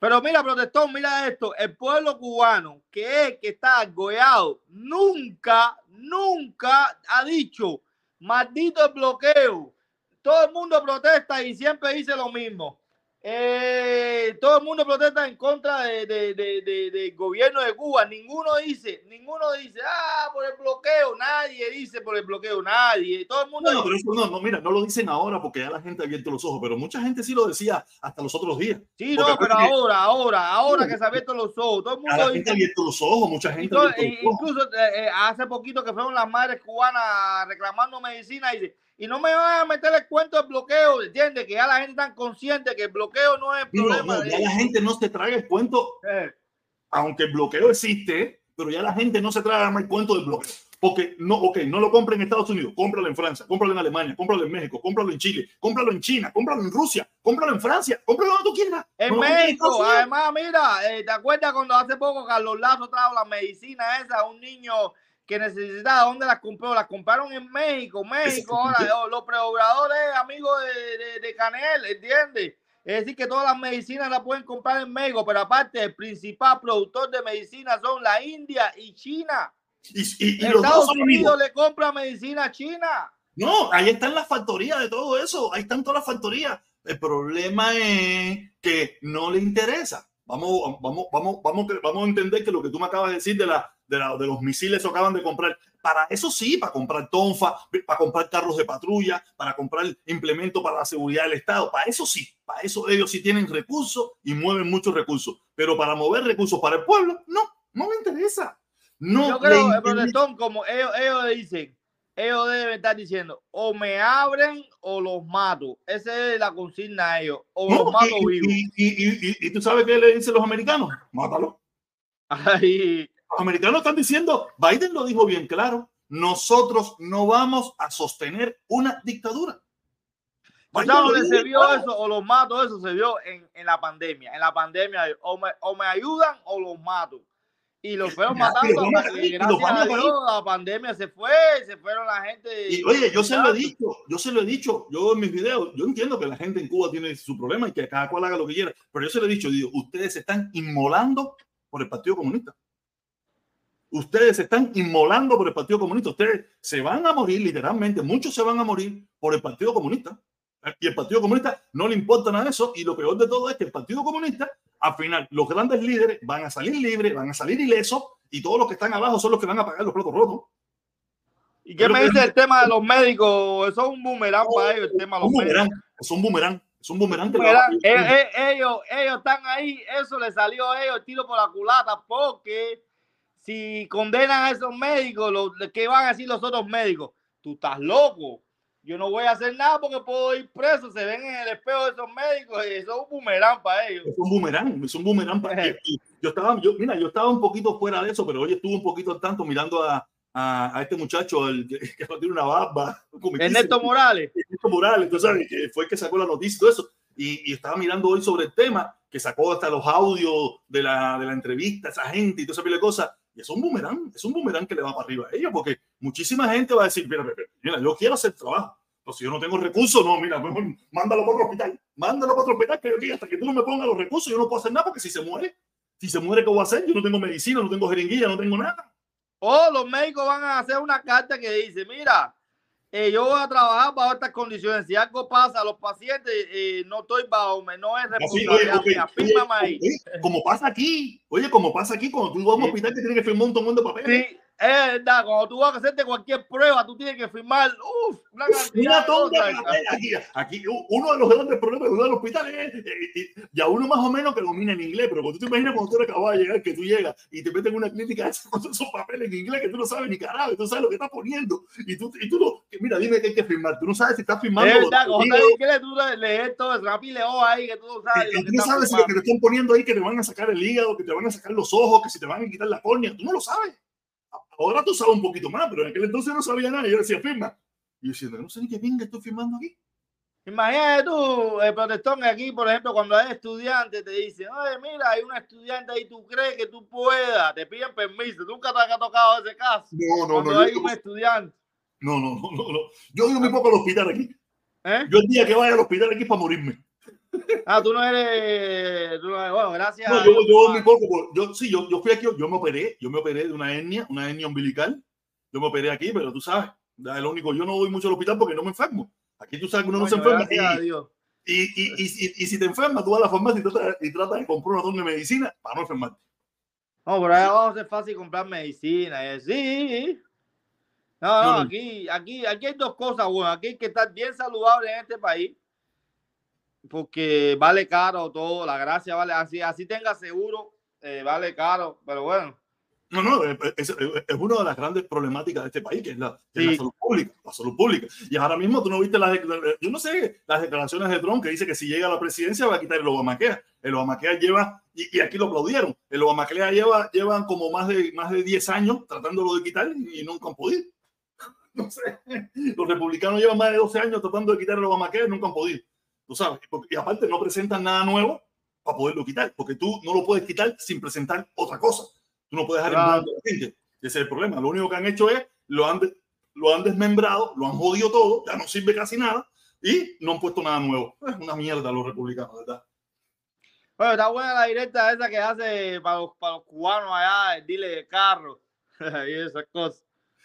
Pero mira, protestón, mira esto. El pueblo cubano, que es que está goleado, nunca, nunca ha dicho maldito el bloqueo. Todo el mundo protesta y siempre dice lo mismo. Eh, todo el mundo protesta en contra del de, de, de, gobierno de Cuba. Ninguno dice, ninguno dice, ah, por el bloqueo. Nadie dice por el bloqueo, nadie. Todo el mundo. No, pero eso no, no, mira, no lo dicen ahora porque ya la gente ha abierto los ojos, pero mucha gente sí lo decía hasta los otros días. Sí, no, pero ahora, ahora, ahora que se ha abierto los ojos. Todo el mundo la gente ha abierto los ojos, mucha gente. Todo, incluso eh, eh, hace poquito que fueron las madres cubanas reclamando medicina y dice y no me van a meter el cuento del bloqueo, ¿entiendes? Que ya la gente está consciente que el bloqueo no es problema. No, ya la gente no se traga el cuento, eh. aunque el bloqueo existe, pero ya la gente no se traga el cuento del bloqueo. Porque no, ok, no lo compren en Estados Unidos, cómpralo en Francia, cómpralo en Alemania, cómpralo en México, cómpralo en Chile, cómpralo en China, cómpralo en Rusia, cómpralo en Francia, cómpralo donde tú quieras. En México, además, mira, eh, ¿te acuerdas cuando hace poco Carlos Lazo trajo la medicina esa a un niño que necesitaba, ¿dónde las compró? Las compraron en México, México, ahora los preobradores amigos de, de, de Canel, ¿entiendes? Es decir, que todas las medicinas las pueden comprar en México, pero aparte el principal productor de medicinas son la India y China. Y, y, y Estados Unidos le compra medicina a China. No, ahí están las factorías de todo eso, ahí están todas las factorías. El problema es que no le interesa. Vamos, vamos, vamos, vamos, vamos a entender que lo que tú me acabas de decir de la de, los misiles que acaban de comprar. Para eso sí, para comprar tonfa, para comprar carros de patrulla, para comprar implementos para la seguridad del Estado. Para eso sí, para eso ellos sí tienen recursos y mueven muchos recursos. Pero para mover recursos para el pueblo, no, no me interesa. No Yo creo, el protestón, como ellos, ellos dicen, ellos deben estar diciendo o me abren o los mato. Esa es la consigna de ellos. O los mato vivos. Y, y, y, tú sabes qué le dicen los americanos? Mátalo. Ay, los americanos están diciendo, Biden lo dijo bien claro, nosotros no vamos a sostener una dictadura. Pues se vio eso o los mato, eso se vio en, en la pandemia. En la pandemia o me, o me ayudan o los mato. Y los fueron matando. Gracias a Dios, la pandemia se fue, se fueron la gente. Y oye, yo se lo he dicho, yo se lo he dicho, yo en mis videos, yo entiendo que la gente en Cuba tiene su problema y que cada cual haga lo que quiera, pero yo se lo he dicho, digo, ustedes se están inmolando por el Partido Comunista. Ustedes se están inmolando por el Partido Comunista. Ustedes se van a morir, literalmente. Muchos se van a morir por el Partido Comunista. Y el Partido Comunista no le importa nada de eso. Y lo peor de todo es que el Partido Comunista, al final, los grandes líderes van a salir libres, van a salir ilesos. Y todos los que están abajo son los que van a pagar los platos rotos. ¿Y qué me dice el tema de los médicos? Eso es un boomerang para ellos, el tema de los boomerang, médicos. Es un boomerang. Es un boomerang. Eh, eh, ellos, ellos están ahí. Eso le salió a ellos tiro por la culata porque si condenan a esos médicos, lo, ¿qué van a decir los otros médicos? Tú estás loco. Yo no voy a hacer nada porque puedo ir preso. Se ven en el espejo de esos médicos y eso es un boomerang para ellos. Es un boomerang, es un boomerang para ellos. Yo estaba, yo, mira, yo estaba un poquito fuera de eso, pero hoy estuve un poquito al tanto mirando a, a, a este muchacho el, que, que tiene una barba. Ernesto Morales. Ernesto Morales, tú sabes, que fue el que sacó la noticia y todo eso. Y, y, estaba mirando hoy sobre el tema, que sacó hasta los audios de la, de la entrevista, esa gente y toda esa pila de cosas. Y es un boomerang, es un boomerang que le va para arriba a ellos, porque muchísima gente va a decir, mira, mira, yo quiero hacer trabajo, pero si yo no tengo recursos, no, mira, mejor mándalo para otro hospital, mándalo para otro hospital, que hasta que tú no me pongas los recursos, yo no puedo hacer nada, porque si se muere, si se muere, ¿qué voy a hacer? Yo no tengo medicina, no tengo jeringuilla, no tengo nada. O oh, los médicos van a hacer una carta que dice, mira, eh, yo voy a trabajar bajo estas condiciones. Si algo pasa a los pacientes, eh, no estoy bajo, no es responsabilidad oye, oye, oye, como pasa aquí, oye, como pasa aquí, cuando tú vas a un hospital que tienes que firmar un montón de papeles. Sí, es verdad, cuando tú vas a hacerte cualquier prueba, tú tienes que firmar, uff, una cantidad aquí, aquí, uno de los grandes problemas del hospital es, eh, ya uno más o menos que domina en inglés, pero cuando tú te imaginas cuando tú acabas de llegar, que tú llegas y te meten en una clínica con esos papeles en inglés que tú no sabes ni carajo, tú sabes lo que estás poniendo, y tú, y tú no, mira, dime que hay que firmar, tú no sabes si estás firmando. Es verdad, cuando inglés, tú lees todo, rápido ahí, que tú no sabes. Tú no sabes si lo que te están poniendo ahí, que te van a sacar el hígado, que te van a sacar los ojos, que si te van a quitar la córnea, tú no lo sabes. Ahora tú sabes un poquito más, pero en aquel entonces no sabía nada. Y yo decía, firma. Y yo decía, no sé ni qué pinga estoy firmando aquí. Imagínate tú, el protestón aquí, por ejemplo, cuando hay estudiantes, te dicen, oye, mira, hay un estudiante ahí, tú crees que tú puedas, te piden permiso. Nunca te ha tocado ese caso. No, no, cuando no. hay yo- un estudiante. No, no, no, no, no. Yo digo muy poco al hospital aquí. ¿eh? Yo el día que vaya al hospital aquí es para morirme. Ah, tú no eres. tú no eres- bueno, gracias. No, a yo, yo muy poco. Yo, sí, yo, yo fui aquí, yo me operé, yo me operé de una hernia, una hernia umbilical. Yo me operé aquí, pero tú sabes, es lo único, yo no voy mucho al hospital porque no me enfermo. Aquí tú sabes que uno no se enferma. gracias a Y, Dios. y, y, y, y- y si te enfermas, tú vas a la farmacia y tratas, y tratas de comprar una de medicina para no enfermarte. No, por ahí abajo es fácil comprar medicina. eso. Sí. No, no, No, no. aquí, aquí, aquí hay dos cosas, bueno, aquí hay que estar bien saludable en este país, porque vale caro todo, la gracia vale, así, así tenga seguro, eh, vale caro, pero bueno, No, no, es, es- es una de las grandes problemáticas de este país, que es la, que es la Sí. salud pública, la salud pública. Y ahora mismo tú no viste las, yo no sé, las declaraciones de Trump que dice que si llega a la presidencia va a quitar el Obamacare. El Obamacare lleva, y, y aquí lo aplaudieron, el Obamacare lleva, llevan como más de, más de 10 años tratándolo de quitar y, y nunca han podido. No sé, los republicanos llevan más de 12 años tratando de quitar el Obamacare y nunca han podido. Tú sabes, y aparte no presentan nada nuevo para poderlo quitar, porque tú no lo puedes quitar sin presentar otra cosa. Tú no puedes dejar en Claro. a la gente. Ese es el problema. Lo único que han hecho es, lo han, lo han desmembrado, lo han jodido todo, ya no sirve casi nada y no han puesto nada nuevo. Es una mierda los republicanos, ¿verdad? bueno, está buena la directa esa que hace para los, para los cubanos allá, el dile de carro y esas cosas,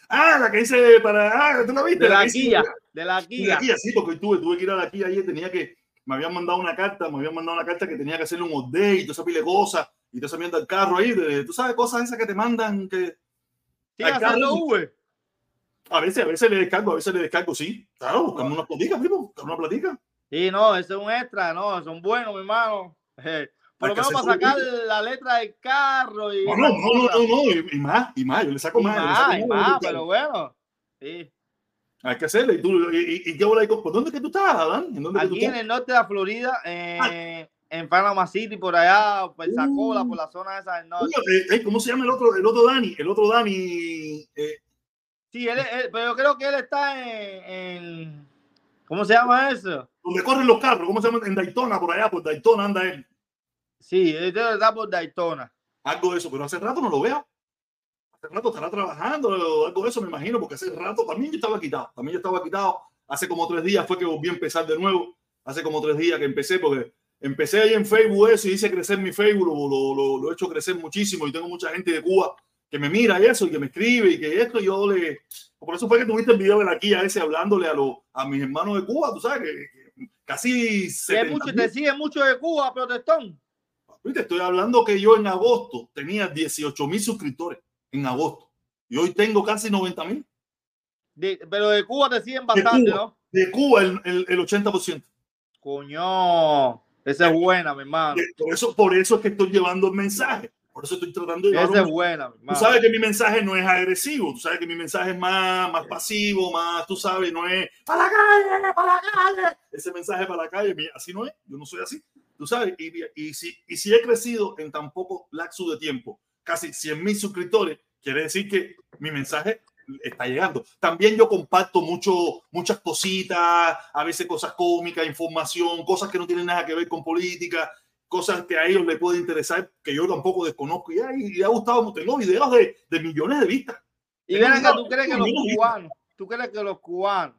Ah, la que hice para. Ah, ¿tú la viste? de la hice- Kia, de la Sí, la Kia, Kia, sí, porque tuve, tuve que ir a la Kia ayer, tenía que, me habían mandado una carta, me habían mandado una carta que tenía que hacerle un update y toda esa pila de cosas, y toda esa mierda del carro ahí, de- tú sabes, cosas esas que te mandan, que haciendo no. Uber, a veces, a veces le descargo, a veces le descargo, sí, claro, buscamos una platica, primo, buscamos una platica. sí, no, eso es un extra, no, son buenos, mi hermano, Eh, por lo menos para sacar la letra del carro y No, no, no, no, no, y, más, y más, yo le saco Y más, más, y más, pero bueno. Sí. Hay que hacerle, y, tú, y, y, qué bola ¿por dónde es que tú estás, Adán? ¿En dónde tú Aquí en el norte de la Florida, eh, en Panama City, por allá, Pensacola, Uh. por la zona esa del norte. Eh, eh, ¿Cómo se llama el otro, el otro Dani? El otro Dani, eh, Sí, él, él- pero yo creo que él está en, en- ¿Cómo se llama eso? donde corren los carros, ¿cómo se llama? En Daytona, por allá, por Daytona anda él. Sí, él está por Daytona. algo de eso, pero hace rato no lo veo. Hace rato estará trabajando algo de eso, me imagino, porque hace rato también yo estaba quitado. También yo estaba quitado. Hace como tres días fue que volví a empezar de nuevo. Hace como tres días que empecé, porque empecé ahí en Facebook eso y hice crecer mi Facebook, lo, lo, lo- lo he hecho crecer muchísimo y tengo mucha gente de Cuba que me mira y eso y que me escribe y que esto yo le... Por eso fue que tuviste el video de la Kia ese hablándole a, los a mis hermanos de Cuba, tú sabes que, que casi... 70 mucho, te sigue mucho de Cuba, protestón. Te estoy hablando que yo en agosto tenía 18 mil suscriptores en agosto y hoy tengo casi 90 mil. Pero de Cuba te siguen bastante, Cuba. ¿no? De Cuba el, el, el 80%. Coño, esa es buena, mi hermano. Por eso, por eso es que estoy llevando el mensaje. Por eso estoy tratando de Esa es buena, mi Tú hermano. sabes que mi mensaje no es agresivo, tú sabes que mi mensaje es más, más pasivo, más, tú sabes, no es para la calle, para la calle. Ese mensaje para la calle, así no es, yo no soy así, tú sabes. Y, y, si, y si he crecido en tan poco lapso de tiempo, casi 100 mil suscriptores, quiere decir que mi mensaje está llegando. También yo comparto mucho, muchas cositas, a veces cosas cómicas, información, cosas que no tienen nada que ver con política, cosas que a ellos les puede interesar, que yo tampoco desconozco. Y, y, y ha gustado, tengo videos de, de millones de vistas. Y ven acá, ¿tú crees que los cubanos, tú crees que los cubanos,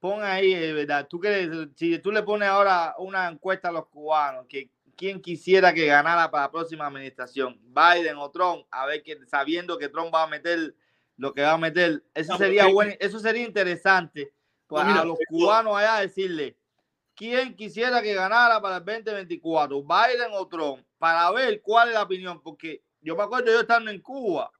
pon ahí, eh, ¿verdad? Tú crees, si tú le pones ahora una encuesta a los cubanos, que quién quisiera que ganara para la próxima administración, Biden o Trump, a ver que sabiendo que Trump va a meter lo que va a meter, eso No, sería porque- bueno, eso sería interesante No, para mira, los esto- cubanos allá decirle, ¿quién quisiera que ganara para el 2024, Biden o Trump? Para ver cuál es la opinión, porque yo me acuerdo yo estando en Cuba,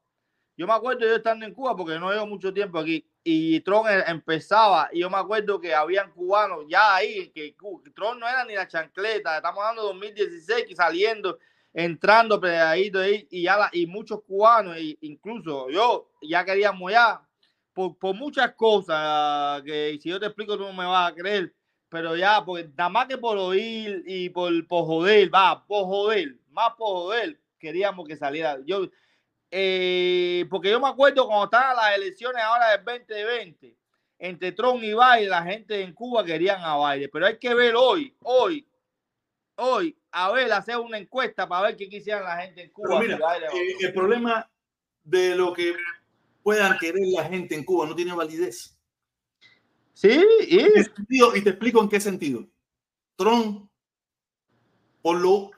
yo me acuerdo yo estando en Cuba, porque no llevo mucho tiempo aquí, y Trump e- empezaba, y yo me acuerdo que habían cubanos ya ahí, que Trump no era ni la chancleta, estamos hablando de 2016, que saliendo, entrando pedadito ahí, y, ya la- y muchos cubanos, e incluso yo, ya queríamos ya, por, por muchas cosas, que si yo te explico tú no me vas a creer, pero ya, pues nada más que por oír y por, por joder, va, por joder, más por joder, queríamos que saliera. Yo, eh, porque yo me acuerdo cuando estaban las elecciones ahora del 2020, entre Trump y Biden, la gente en Cuba querían a Biden. Pero hay que ver hoy, hoy, hoy, a ver, hacer una encuesta para ver qué quisieran la gente en Cuba. Mira, eh, el problema de lo que puedan querer la gente en Cuba no tiene validez. Sí, y, y te explico en qué sentido. Trump, por lo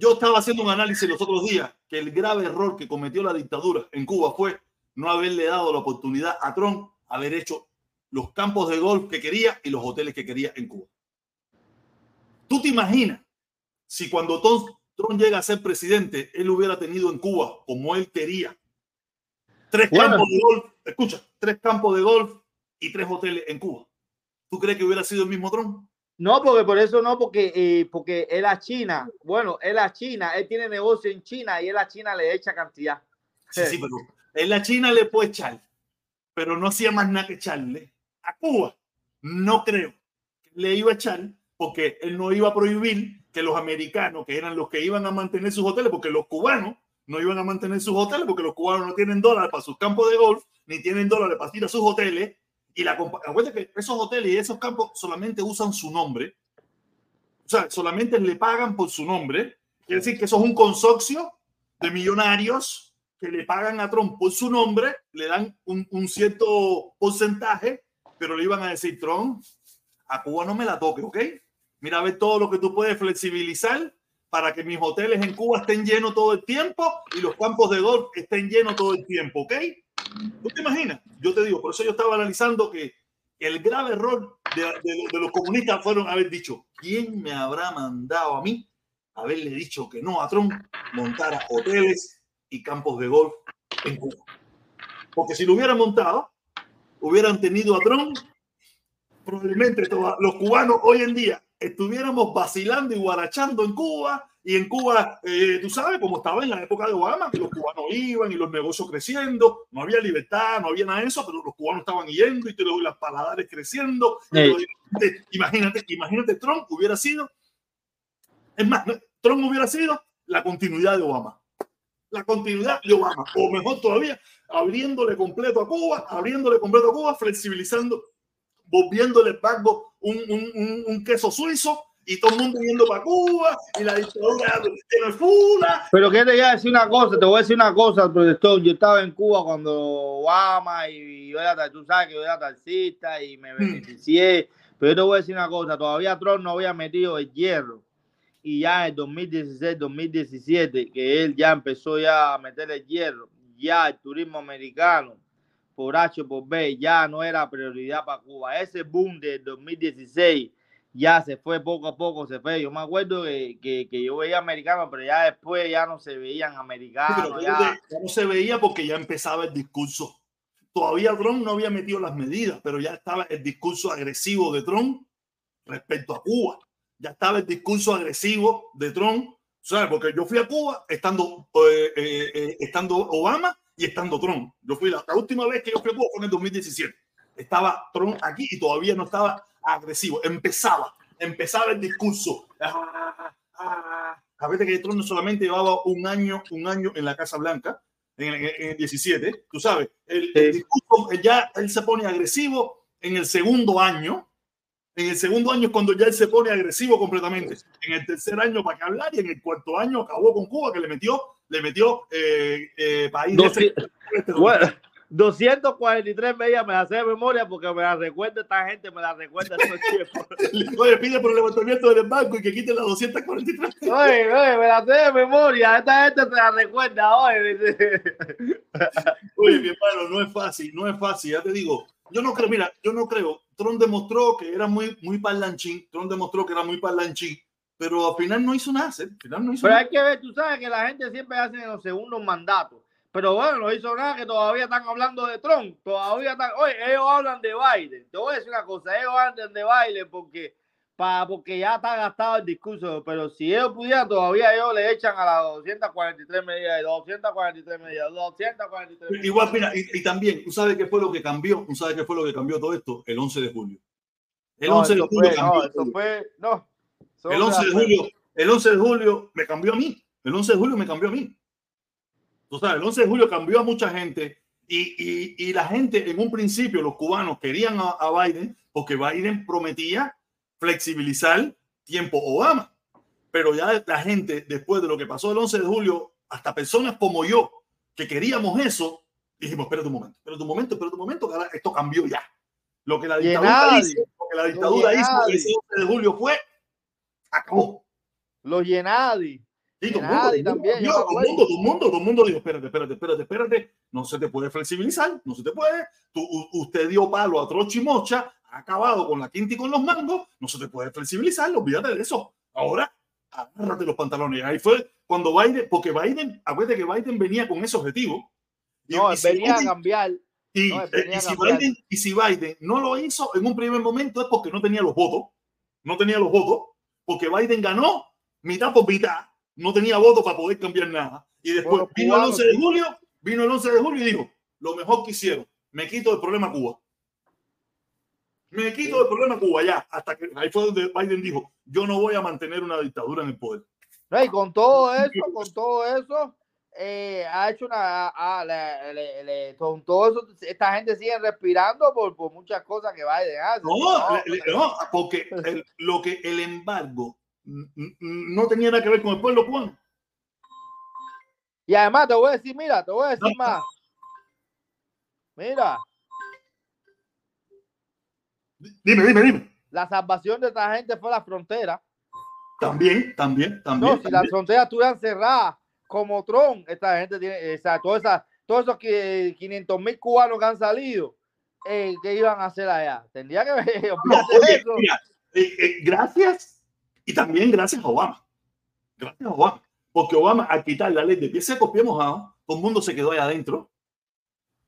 yo estaba haciendo un análisis los otros días que el grave error que cometió la dictadura en Cuba fue no haberle dado la oportunidad a Trump haber hecho los campos de golf que quería y los hoteles que quería en Cuba. ¿Tú te imaginas si cuando Trump llega a ser presidente, él hubiera tenido en Cuba, como él quería, tres campos de golf, escucha, tres campos de golf y tres hoteles en Cuba? ¿Tú crees que hubiera sido el mismo Trump? No, porque por eso no, porque, eh, porque él a China, bueno, él a China, él tiene negocio en China y él a China le echa cantidad. Sí, sí, pero él a China le puede echar, pero no hacía más nada que echarle. A Cuba, no creo que le iba a echar, porque él no iba a prohibir que los americanos, que eran los que iban a mantener sus hoteles, porque los cubanos no iban a mantener sus hoteles, porque los cubanos no tienen dólares para sus campos de golf, ni tienen dólares para ir a sus hoteles, y la acuérdate que esos hoteles y esos campos solamente usan su nombre. O sea, solamente le pagan por su nombre. Quiere decir que eso es un consorcio de millonarios que le pagan a Trump por su nombre, le dan un, un cierto porcentaje, pero le iban a decir, Trump, a Cuba no me la toque, ¿ok? Mira a ver todo lo que tú puedes flexibilizar para que mis hoteles en Cuba estén llenos todo el tiempo y los campos de golf estén llenos todo el tiempo, ¿ok? ¿Tú te imaginas? Yo te digo, por eso yo estaba analizando que el grave error de, los comunistas fueron haber dicho, ¿quién me habrá mandado a mí haberle dicho que no a Trump montara hoteles y campos de golf en Cuba? Porque si lo hubieran montado, hubieran tenido a Trump, probablemente los cubanos hoy en día estuviéramos vacilando y guarachando en Cuba y en Cuba, eh, tú sabes, como estaba en la época de Obama, que los cubanos iban y los negocios creciendo, no había libertad, no había nada de eso, pero los cubanos estaban yendo y te las paladares creciendo. imagínate, imagínate, Trump hubiera sido, es más, Trump hubiera sido la continuidad de Obama. La continuidad de Obama, o mejor todavía, abriéndole completo a Cuba, abriéndole completo a Cuba, flexibilizando, volviéndole pago un, un, un queso suizo y todo el mundo yendo para Cuba y la dictadura de fula. Pero que te voy a decir una cosa, te voy a decir una cosa, profesor. Yo estaba en Cuba cuando Obama y yo era, tú sabes que yo era taxista y me hmm. beneficié. Pero yo te voy a decir una cosa, todavía Trump no había metido el hierro. Y ya en 2016, 2017, que él ya empezó ya a meter el hierro, ya el turismo americano por H por B ya no era prioridad para Cuba. Ese boom de 2016 ya se fue poco a poco, se fue. Yo me acuerdo que, que, yo veía americanos, pero ya después ya no se veían americanos. ya... no se veía porque ya empezaba el discurso. Todavía Trump no había metido las medidas, pero ya estaba el discurso agresivo de Trump respecto a Cuba. Ya estaba el discurso agresivo de Trump, ¿sabes? Porque yo fui a Cuba estando, eh, eh, eh, estando Obama y estando Trump. Yo fui la, la, última vez que yo fui a Cuba fue en el 2017. Estaba Trump aquí y todavía no estaba agresivo. Empezaba, empezaba el discurso. Ah, ah. A ver que Trump no solamente llevaba un año, un año en la Casa Blanca, en, el 17, tú sabes, el, discurso, ya él se pone agresivo en el segundo año. En el segundo año es cuando ya él se pone agresivo completamente. En el tercer año para que hablar y en el cuarto año acabó con Cuba que le metió, le metió eh, eh, país. bueno, 243 veía me hace de memoria porque me la recuerda esta gente, me la recuerda tiempos. Oye, pide por el levantamiento del banco y que quite las 243. Oye, oye, me la sé de memoria, esta gente te la recuerda, oye. oye, mi hermano, no es fácil, no es fácil, ya te digo. Yo no creo, mira, yo no creo. Trump demostró que era muy, muy parlanchín, Trump demostró que era muy parlanchín, pero al final no hizo nada, al final no hizo pero nada. hay que ver, tú sabes que la gente siempre hace en los segundos mandatos pero bueno, no hizo nada que todavía están hablando de Trump. Todavía están. Oye, ellos hablan de Biden. Te voy a decir una cosa. Ellos hablan de Biden porque, para, porque ya está gastado el discurso. Pero si ellos pudieran, todavía ellos le echan a las 243 medidas, 243 medidas, 243 medidas. Igual, mira, y, también, ¿tú sabes qué fue lo que cambió? ¿Tú sabes qué fue lo que cambió todo esto? El 11 de julio. El 11 de julio. no, eso fue. No. El 11 de julio. El 11 de julio me cambió a mí. El 11 de julio me cambió a mí. Tú sabes, el 11 de julio cambió a mucha gente Y, la gente, en un principio, los cubanos querían a, Biden porque Biden prometía flexibilizar tiempo Obama. Pero ya la gente, después de lo que pasó el 11 de julio, hasta personas como yo, que queríamos eso, dijimos, espera un momento, espera un momento, espera un momento, esto cambió ya. Lo que la dictadura hizo, lo que la dictadura hizo el 11 de julio fue, acabó. Los Yenadi. Sí, todo, el mundo, todo, el mundo, todo el mundo, todo mundo dijo, espérate, espérate, espérate, espérate, no se te puede flexibilizar, no se te puede. Tú, usted dio palo a Trochimocha, ha acabado con la quinta y con los mangos, no se te puede flexibilizar, olvídate de eso. Ahora, agárrate los pantalones. Ahí fue cuando Biden, porque Biden, acuérdate que Biden venía con ese objetivo. no, venía a cambiar. Y, eh, si Biden, y si Biden no lo hizo en un primer momento es porque no tenía los votos, no tenía los votos, porque Biden ganó mitad por mitad no tenía voto para poder cambiar nada. Y después vino el 11 de julio, vino el 11 de julio y dijo, lo mejor que hicieron, me quito el problema Cuba. Me quito el problema Cuba ya, hasta que ahí fue donde Biden dijo, yo no voy a mantener una dictadura en el poder. y con todo eso, con todo eso, eh, ha hecho una, con todo eso, esta gente sigue respirando por, por muchas cosas que Biden hace. No, no, porque lo que el embargo no tenía nada que ver con el pueblo cubano. Y además te voy a decir, mira, te voy a decir más. Mira. Dime, dime, dime. La salvación de esta gente fue la frontera. También, también, también. No, si las fronteras estuvieran cerradas como Trump, esta gente tiene, o sea, todas esas, todos esos 500 mil cubanos que han salido, eh, ¿qué iban a hacer allá? Tendría que ver. Eh, eh, gracias y también gracias a Obama. Gracias a Obama. Porque Obama, al quitar la ley de pie seco, pie mojado, todo el mundo se quedó ahí adentro.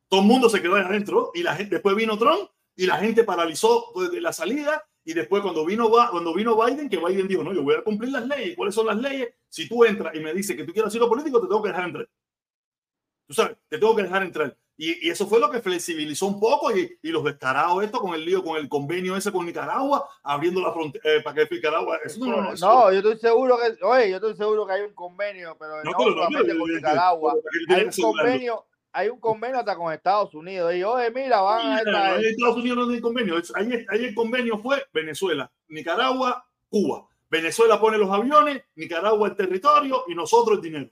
Todo el mundo se quedó adentro. Y la gente, después vino Trump y la gente paralizó desde la salida. Y después, cuando vino, cuando vino Biden, que Biden dijo: No, yo voy a cumplir las leyes. ¿Cuáles son las leyes? Si tú entras y me dices que tú quieres lo político, te tengo que dejar entrar. Tú sabes, te tengo que dejar entrar. Y, eso fue lo que flexibilizó un poco y, los descarados esto con el lío, con el convenio ese con Nicaragua, abriendo la frontera eh, para que Nicaragua... no, yo estoy seguro que, oye, yo estoy seguro que hay un convenio, pero no, solamente con Nicaragua. Hay un convenio, hay un convenio hasta con Estados Unidos. Y oye, mira, van a... En Estados Unidos no hay convenio. Ahí, ahí el convenio fue Venezuela, Nicaragua, Cuba. Venezuela pone los aviones, Nicaragua el territorio y nosotros el dinero.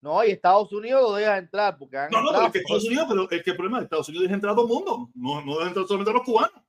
No, y Estados Unidos lo deja entrar. Porque no, no, es que Estados Unidos, pero es que el problema es que Estados Unidos deja entrar a todo el mundo. No, no deja entrar solamente a los cubanos.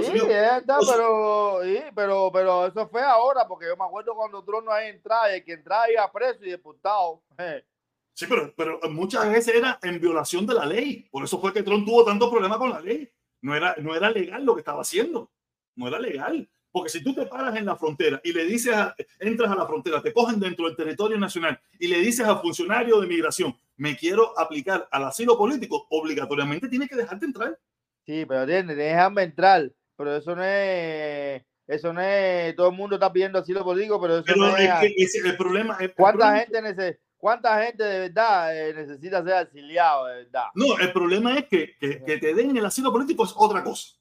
Sí, está, pero, sí, pero, pero eso fue ahora, porque yo me acuerdo cuando Trump no hay entrada y el que entraba iba preso y deportado. Sí, pero, pero muchas veces era en violación de la ley. Por eso fue que Trump tuvo tantos problemas con la ley. No era, no era legal lo que estaba haciendo. No era legal. Porque si tú te paras en la frontera y le dices, entras a la frontera, te cogen dentro del territorio nacional y le dices al funcionario de migración, me quiero aplicar al asilo político, obligatoriamente tiene que dejarte entrar. Sí, pero tiene, déjame entrar. Pero eso no es, eso no es, todo el mundo está pidiendo asilo político, pero eso no es, el problema es, ¿Cuánta gente ¿Cuánta gente de verdad eh, necesita ser exiliado de verdad? No, el problema es que, que, que te den el asilo político es otra cosa.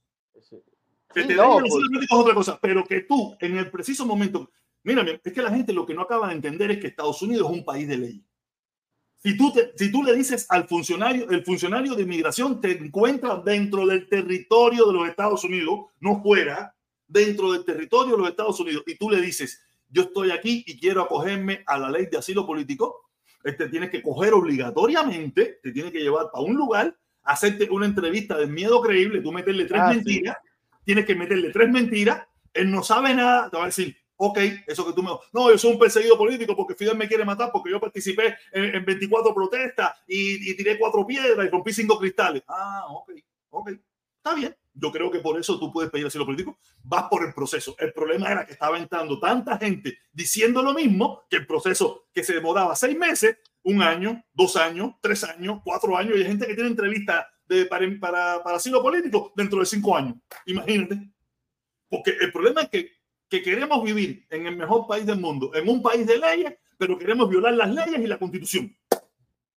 Que te no, pues. es otra cosa, pero que tú, en el preciso momento, mira, es que la gente lo que no acaba de entender es que Estados Unidos es un país de ley. Si tú, si tú le dices al funcionario, el funcionario de inmigración te encuentra dentro del territorio de los Estados Unidos, no fuera, dentro del territorio de los Estados Unidos, y tú le dices, yo estoy aquí y quiero acogerme a la ley de asilo político, este tienes que coger obligatoriamente, te tiene que llevar a un lugar, hacerte una entrevista de miedo creíble, tú meterle tres ah, mentiras tienes que meterle tres mentiras, él no sabe nada, te va a decir, ok, eso que tú me... No, yo soy un perseguido político porque Fidel me quiere matar porque yo participé en, 24 protestas y, tiré cuatro piedras y rompí cinco cristales. Ah, ok, ok, está bien. Yo creo que por eso tú puedes pedir asilo político. Vas por el proceso. El problema era que estaba entrando tanta gente diciendo lo mismo que el proceso que se demoraba seis meses, un año, dos años, tres años, cuatro años. Y hay gente que tiene entrevistas para, para, para asilo político dentro de cinco años. Imagínate. Porque el problema es que, que queremos vivir en el mejor país del mundo, en un país de leyes, pero queremos violar las leyes y la constitución.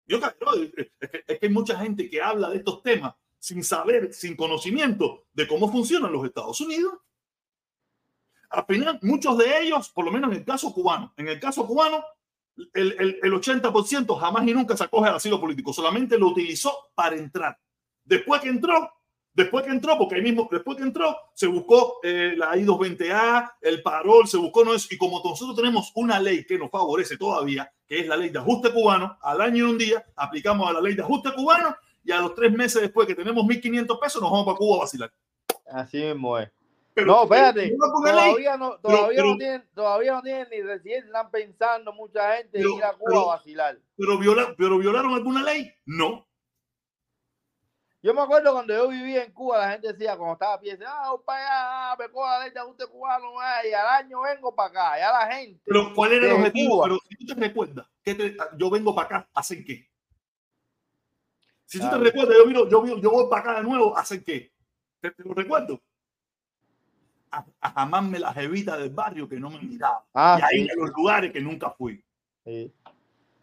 Yo, es, que, es que hay mucha gente que habla de estos temas sin saber, sin conocimiento de cómo funcionan los Estados Unidos. Al final, muchos de ellos, por lo menos en el caso cubano, en el caso cubano, el, el, el 80% jamás y nunca se acoge al asilo político, solamente lo utilizó para entrar. Después que entró, después que entró, porque ahí mismo, después que entró, se buscó eh, la I-220A, el parol, se buscó no es, y como nosotros tenemos una ley que nos favorece todavía, que es la ley de ajuste cubano, al año y un día aplicamos a la ley de ajuste cubano y a los tres meses después que tenemos 1.500 pesos nos vamos para Cuba a vacilar. Así mismo es. Pero, no, espérate. pero. Todavía no, todavía, pero- no tienen, todavía no tienen ni recién están pensando mucha gente ir a Cuba a vacilar. Pero, viola- pero violaron alguna ley? No. Yo me acuerdo cuando yo vivía en Cuba, la gente decía, cuando estaba a pie, decía, ah, para allá, ah, me ley de ajuste cubano, ah, y al año vengo para acá. Ya la gente. Pero ¿cuál era el objetivo? Cuba. Pero si tú te recuerdas, que te- yo vengo para acá, ¿hacen qué? Si tú te recuerdas, yo, miro, yo, miro- yo voy para acá de nuevo, ¿hacen qué? ¿Te, te lo recuerdo? A, a jamarme la jevita del barrio que no me miraba. Ah, y a ir sí, a los lugares que nunca fui. sí.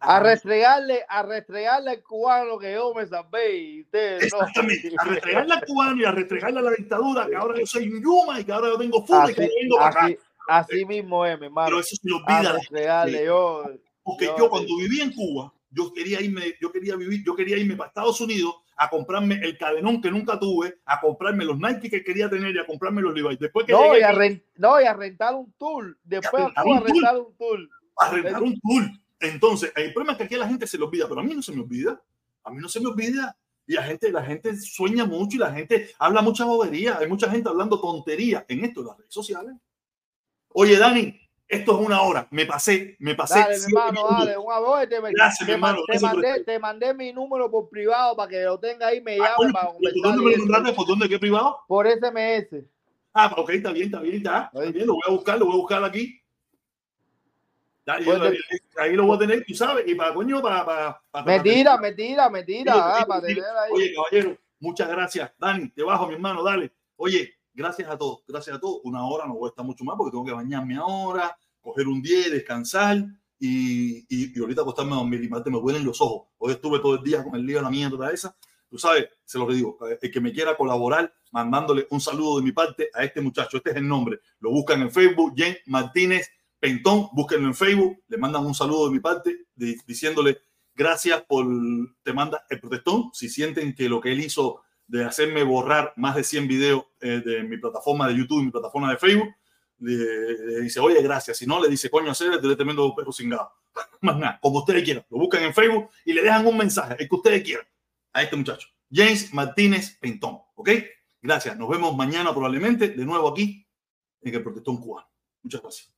A restregarle, a restregarle al cubano que yo me salvé y ustedes no. Exactamente. A restregarle al cubano y a restregarle a la dictadura, que ahora yo soy un Yuma y que ahora yo tengo fútbol y que vengo para acá. así, mismo es, mi hermano. Pero eso se lo olvida. restregarle, yo. Porque yo- yo cuando viví en Cuba, yo quería irme, yo quería vivir, yo quería irme para Estados Unidos a comprarme el cadenón que nunca tuve, a comprarme los Nike que quería tener y a comprarme los Levi's. Después que No llegué y, a ren- no, y a rentar un tour. Después a rentar Cuba a un tour. rentar un tour. a rentar un tour. Entonces, el problema es que aquí a la gente se le olvida, pero a mí no se me olvida. A mí no se me olvida. Y la gente, la gente sueña mucho y la gente habla mucha bobería. Hay mucha gente hablando tontería en esto, en las redes sociales. Oye, Dani, esto es una hora. Me pasé, me pasé. Dale, mi hermano, dale, un abrazo. Te, Gracias, te mi hermano, man- te mandé, te mandé mi número por privado para que lo tenga ahí, me llame Ah, para ¿y ¿Por dónde me lo mandaste? ¿Por dónde? ¿Qué privado? Por SMS. Ah, ok, está bien, está bien, está, está bien, lo voy a buscar, lo voy a buscar aquí. Dale, Pues ahí lo voy a tener, tú sabes, y para coño, para... para, para Mentira, mentira, mentira. Mentira, ah, para tener ahí. Oye, caballero, muchas gracias. Dani, te bajo, mi hermano, dale. Oye, gracias a todos, gracias a todos. Una hora no voy a estar mucho más porque tengo que bañarme ahora, coger un día, descansar y, y, y ahorita acostarme a dormir y Marte, me duelen los ojos. Hoy estuve todo el día con el lío de la mierda esa. Tú sabes, se lo digo, el que me quiera colaborar, mandándole un saludo de mi parte a este muchacho. Este es el nombre. Lo buscan en Facebook, Jen Martínez Pentón, búsquenlo en Facebook, le mandan un saludo de mi parte, di- diciéndole gracias por, te manda el protestón, si sienten que lo que él hizo de hacerme borrar más de 100 videos eh, de mi plataforma de YouTube mi plataforma de Facebook, le, le dice, oye, gracias, si no, le dice, coño, hacer el tremendo perro cingado. Más nada, como ustedes quieran, lo buscan en Facebook y le dejan un mensaje, el que ustedes quieran, a este muchacho, James Martínez Pentón, ¿ok? Gracias, nos vemos mañana probablemente de nuevo aquí en el protestón cubano. Muchas gracias.